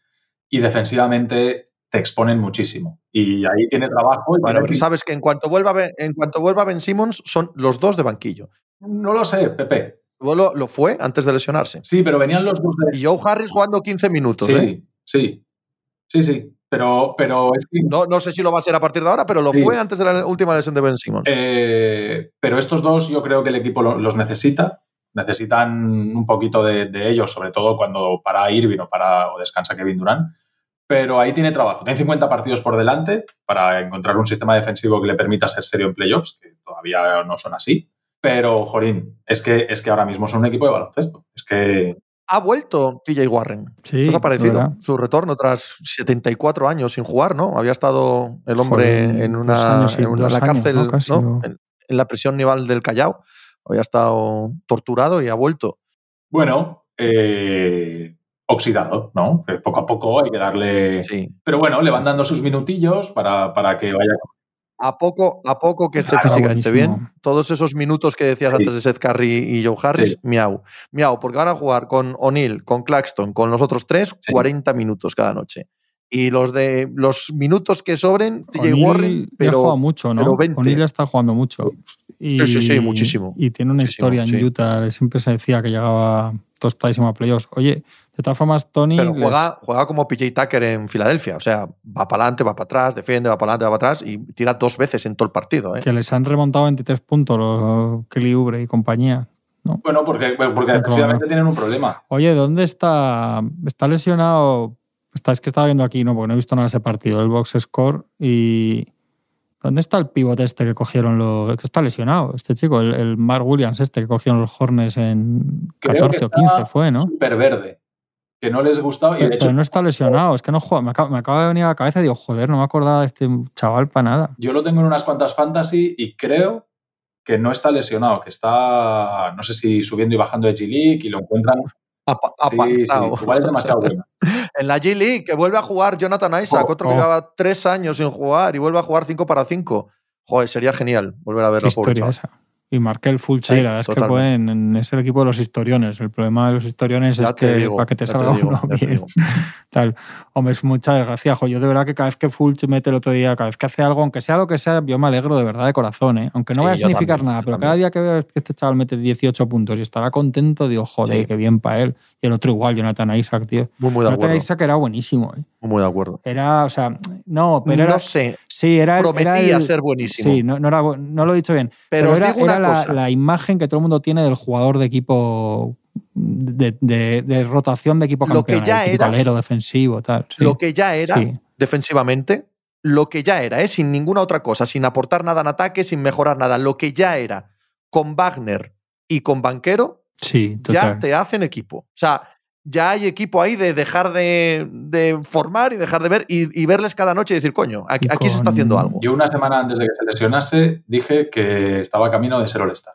D: y defensivamente te exponen muchísimo. Y ahí tiene trabajo. y
B: Bueno,
D: tiene-
B: pero sabes que en cuanto vuelva Ben, en cuanto vuelva Ben Simmons son los dos de banquillo.
D: No lo sé, Pepe.
B: Lo, lo fue antes de lesionarse.
D: Sí, pero venían los dos de...
B: Y Joe Harris jugando 15 minutos.
D: Sí,
B: ¿eh?
D: sí, sí, sí. Pero, pero es que
B: No, no sé si lo va a ser a partir de ahora, pero lo
D: Sí.
B: fue antes de la última lesión de Ben Simmons.
D: Eh, pero estos dos yo creo que el equipo lo- los necesita. Necesitan un poquito de, de ellos, sobre todo cuando para Irving o, para, o descansa Kevin Durant. Pero ahí tiene trabajo. Tiene 50 partidos por delante para encontrar un sistema defensivo que le permita ser serio en playoffs, que todavía no son así. Pero, Jorín, es que, es que ahora mismo son un equipo de baloncesto. Es que.
B: Ha vuelto TJ Warren.
C: Sí,
B: ¿Qué os ha parecido?
C: ¿verdad?
B: Su retorno tras 74 años sin jugar, ¿no? Había estado el hombre
C: Joder,
B: en una,
C: años
B: en una- la
C: años,
B: cárcel,
C: ¿no? Casi,
B: ¿no?
C: o-
B: En, en la prisión naval del Callao. Había estado torturado y ha vuelto.
D: Bueno, eh, oxidado, ¿no? Que poco a poco hay que darle.
B: Sí.
D: Pero bueno, le van dando sus minutillos para, para que vaya.
B: A poco, a poco que esté físicamente
C: buenísimo.
B: bien. Todos esos minutos que decías
D: Sí.
B: antes de Seth Curry y Joe Harris,
D: Sí.
B: miau. Miau, porque van a jugar con O'Neill, con Claxton, con los otros tres,
D: Sí.
B: 40 minutos cada noche. Y los de los minutos que sobren, TJ Warren,
C: ya
B: pero
C: jugado mucho, ¿no?
B: pero 20.
C: O'Neal ya está jugando mucho. Y,
B: Sí, sí, sí, muchísimo.
C: Y tiene una
B: Muchísimo,
C: historia en
B: sí.
C: Utah. Siempre se decía que llegaba tostadísimo a playoffs. Oye, de todas formas, Tony.
B: Pero
C: les-
B: juega, juega como PJ Tucker en Filadelfia. O sea, va para adelante, va para atrás, defiende, va para adelante, va para atrás y tira dos veces en todo el partido. ¿eh?
C: que les han remontado 23 puntos los Kelly Oubre y compañía.
D: Bueno, porque, porque defensivamente tienen un problema.
C: Oye, ¿dónde está? Está lesionado. Está, es que estaba viendo aquí, no, porque no he visto nada de ese partido, el box score. Y. ¿Dónde está el pivote este que cogieron los. que está lesionado, este chico, el, el Mark Williams, este que cogieron los Hornets en
D: Creo
C: 14
D: que
C: o 15
D: está
C: fue, ¿no?
D: Súper verde. Que no les gustaba. Y
C: Pero,
D: de hecho,
C: pero no está lesionado, es que no juega. Me acaba, me acaba de venir a la cabeza y digo, joder, no me acordaba de este chaval para nada.
D: yo lo tengo en unas cuantas fantasy y creo que no está lesionado, que está, no sé si subiendo y bajando de G-League y lo encuentran.
B: Apa-
D: Sí, sí, igual es demasiado bueno.
B: En la G League, que vuelve a jugar Jonathan Isaac,
D: Oh,
B: otro que
C: oh.
B: llevaba tres años sin jugar y vuelve a jugar 5 para 5. Joder, sería genial volver a
C: Qué
B: verlo, chaval.
C: esa. Y marqué el full
B: Sí,
C: es que pueden, es el equipo de los historiones. El problema de los historiones
B: Ya
C: es que
B: digo,
C: para que te salga
B: digo,
C: uno bien, tal. Hombre, es mucha desgracia. jo. Yo de verdad que cada vez que Fulch mete el otro día, cada vez que hace algo, aunque sea lo que sea, yo me alegro de verdad de corazón, ¿eh? Aunque no
B: Sí,
C: vaya a significar
B: también,
C: nada, pero
B: también.
C: cada día que veo que este chaval mete 18 puntos y estará contento, digo, joder,
B: Sí.
C: qué bien para él. Y el otro igual, Jonathan Isaac, tío.
B: Muy, muy de
C: Jonathan
B: acuerdo.
C: Isaac era buenísimo, ¿eh?
B: Muy de acuerdo.
C: Era, o sea, no, pero
B: no
C: era.
B: sé,
C: Sí, era.
B: prometía
C: era el-
B: ser buenísimo.
C: Sí, no, no, era no lo he dicho bien.
B: pero,
C: Pero,
B: os
C: era,
B: digo una
C: era
B: cosa.
C: la imagen que todo el mundo tiene del jugador de equipo de, de- de rotación de equipo
B: Lo que
C: campeón,
B: ya era-
C: defensivo, tal. sí.
B: Lo que ya era
C: Sí.
B: defensivamente, lo que ya era, ¿eh? sin ninguna otra cosa, sin aportar nada en ataque, sin mejorar nada, lo que ya era con Wagner y con Banquero,
C: Sí,
B: ya te hacen equipo. O sea, ya hay equipo ahí de dejar de, de formar y dejar de ver y, y verles cada noche y decir, coño, aquí, se está haciendo algo.
D: Yo una semana antes de que se lesionase dije que estaba a camino de ser All-Star.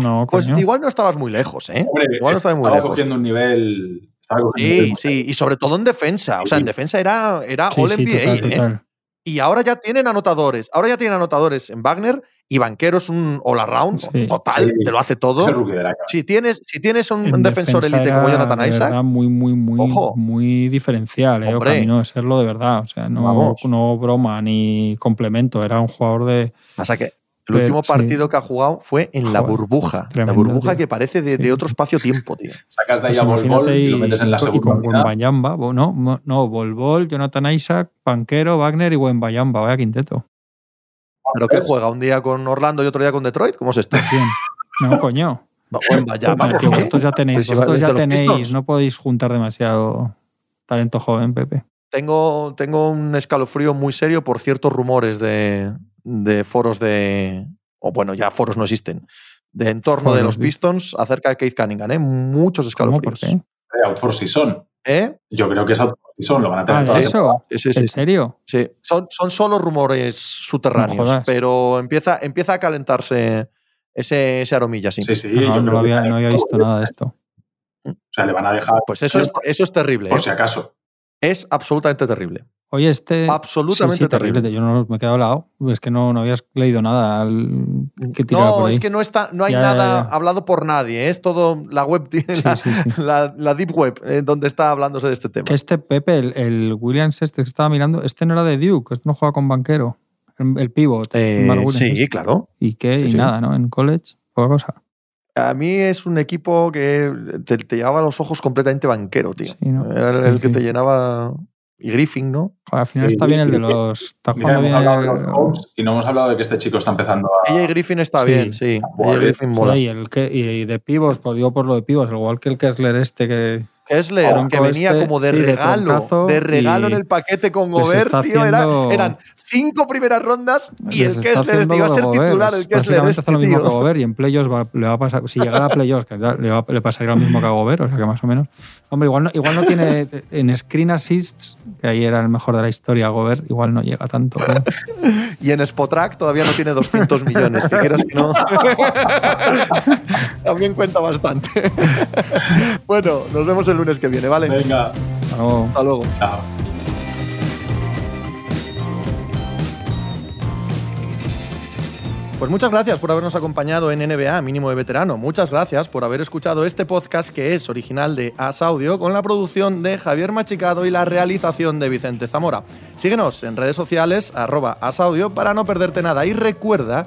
C: No,
B: Pues
C: coño.
B: igual no estabas muy lejos, ¿eh?
D: Hombre,
B: Igual no estabas muy
D: estaba
B: lejos.
D: cogiendo un nivel. estaba cogiendo un
B: Sí,
D: nivel
B: sí, y sobre todo en defensa. O sea, en defensa era, era
C: Sí,
B: All
C: sí,
B: NBA.
C: total,
B: ¿eh?
C: total.
B: Y ahora ya tienen anotadores. Ahora ya tienen anotadores en Wagner y Banquero es un all-around
C: Sí.
B: total,
D: Sí.
B: te lo hace todo. Si tienes, si tienes un,
C: En
B: un defensor
C: defensa
B: élite como Jonathan
C: de
B: Isaac,
C: verdad muy, muy, muy,
B: Ojo.
C: muy diferencial, ¿eh?
B: Hombre.
C: camino de serlo de verdad. O sea, no,
B: Vamos.
C: no broma ni complemento. Era un jugador de.
B: pasa que el último
C: sí.
B: partido que ha jugado fue en la
C: Joder,
B: burbuja.
C: tremendo,
B: la burbuja
C: tío.
B: que parece de, otro espacio-tiempo, tío.
D: Sacas de ahí
C: Pues
D: a Bol Bol
C: imagínate
D: y lo metes en la
C: y
D: segunda
C: con. Wembayamba, ¿no? No, Bol Bol, Jonathan Isaac, Banquero, Wagner y Wembayamba. Vaya quinteto.
B: ¿Pero qué juega? ¿Un día con Orlando y otro día con Detroit? ¿Cómo es esto?
C: Bien. No, coño.
B: Bueno, vaya, ¿por qué?
C: vosotros ya tenéis,
B: Pues si
C: vosotros
B: vais
C: ya tenéis, no podéis juntar demasiado talento joven, Pepe.
B: Tengo, tengo un escalofrío muy serio por ciertos rumores de, de foros de. O bueno, ya foros no existen. De entorno de los. Pistons acerca de Keith Cunningham, ¿eh? Muchos
C: ¿Cómo? ¿Por
B: escalofríos.
C: qué?
D: Eh, Out for season.
B: ¿Eh?
D: Yo creo que es Out for season. Lo van a tener
C: Ah,
D: toda
C: ¿de
D: la
C: eso?
B: Sí, sí, sí.
C: ¿En serio?
B: sí. Son, son solo rumores subterráneos,
C: No
B: pero empieza, empieza a calentarse ese, ese aromilla, sí.
D: Sí, sí.
C: no,
D: yo
C: no
D: creo
C: lo
D: que
C: había, no había visto nada de esto.
D: O sea, le van a dejar
B: Pues eso es, eso es terrible.
D: por
B: ¿eh?
D: si acaso.
B: Es absolutamente terrible.
C: Oye, este.
B: Absolutamente
C: sí, sí, terrible.
B: terrible.
C: Yo no me he quedado al lado. Es que no, no habías leído nada al- que
B: No,
C: por ahí.
B: es que no está, no hay
C: Ya,
B: nada
C: ya.
B: hablado por nadie. ¿eh? Es todo la web, la,
C: sí, sí.
B: la- la deep web, eh, donde está hablándose de este tema.
C: Este Pepe, el, el Williams este que estaba mirando, este no era de Duke, este no juega con banquero. El, el pivot.
B: Eh, sí,
C: este.
B: claro.
C: ¿Y qué? Y nada, ¿no? En college, poca cosa.
B: A mí es un equipo que te, te llevaba los ojos completamente banquero, tío.
C: Sí, ¿no?
B: Era el,
C: Sí,
B: que
C: sí.
B: te llenaba. Y Griffin, ¿no?
C: Joder, al final
D: Sí,
C: está bien el de los. Está jugando
D: hemos
C: bien.
D: de los
C: el-
D: Hawks y no hemos hablado de que este chico está empezando a.
B: Ella y Griffin está
C: Sí.
B: bien, sí. Ella y Griffin mola.
C: Joder, y, el que, y de pivos, pues digo por lo de pivos, igual que el Kessler este que
B: Kessler,
C: Tronco
B: que venía
C: este,
B: como de
C: sí, de
B: regalo,
C: troncazo
B: de regalo en el paquete con Gobert,
C: está
B: tío. era- eran cinco primeras rondas y
C: Les
B: el Kessler este, iba a ser titular. El Kessler este,
C: hace lo mismo que
B: tío.
C: Gobert y en playoffs va- le va a pasar. Si llegara a playoffs, le, va- le pasaría lo mismo que a Gobert, o sea que más o menos. Hombre, igual no, igual no tiene en screen assists, que ahí era el mejor de la historia, Gobert, igual no llega tanto.
B: Y en Spotrack todavía no tiene 200 millones, que quieras que no. También cuenta bastante. bueno, nos vemos el lunes que viene, ¿vale?
D: Venga,
C: Hasta luego.
B: Hasta luego.
D: chao.
B: Pues muchas gracias por habernos acompañado en NBA Mínimo de Veterano. Muchas gracias por haber escuchado este podcast que es original de As Audio con la producción de Javier Machicado y la realización de Vicente Zamora. Síguenos en redes sociales arroba asaudio para no perderte nada y recuerda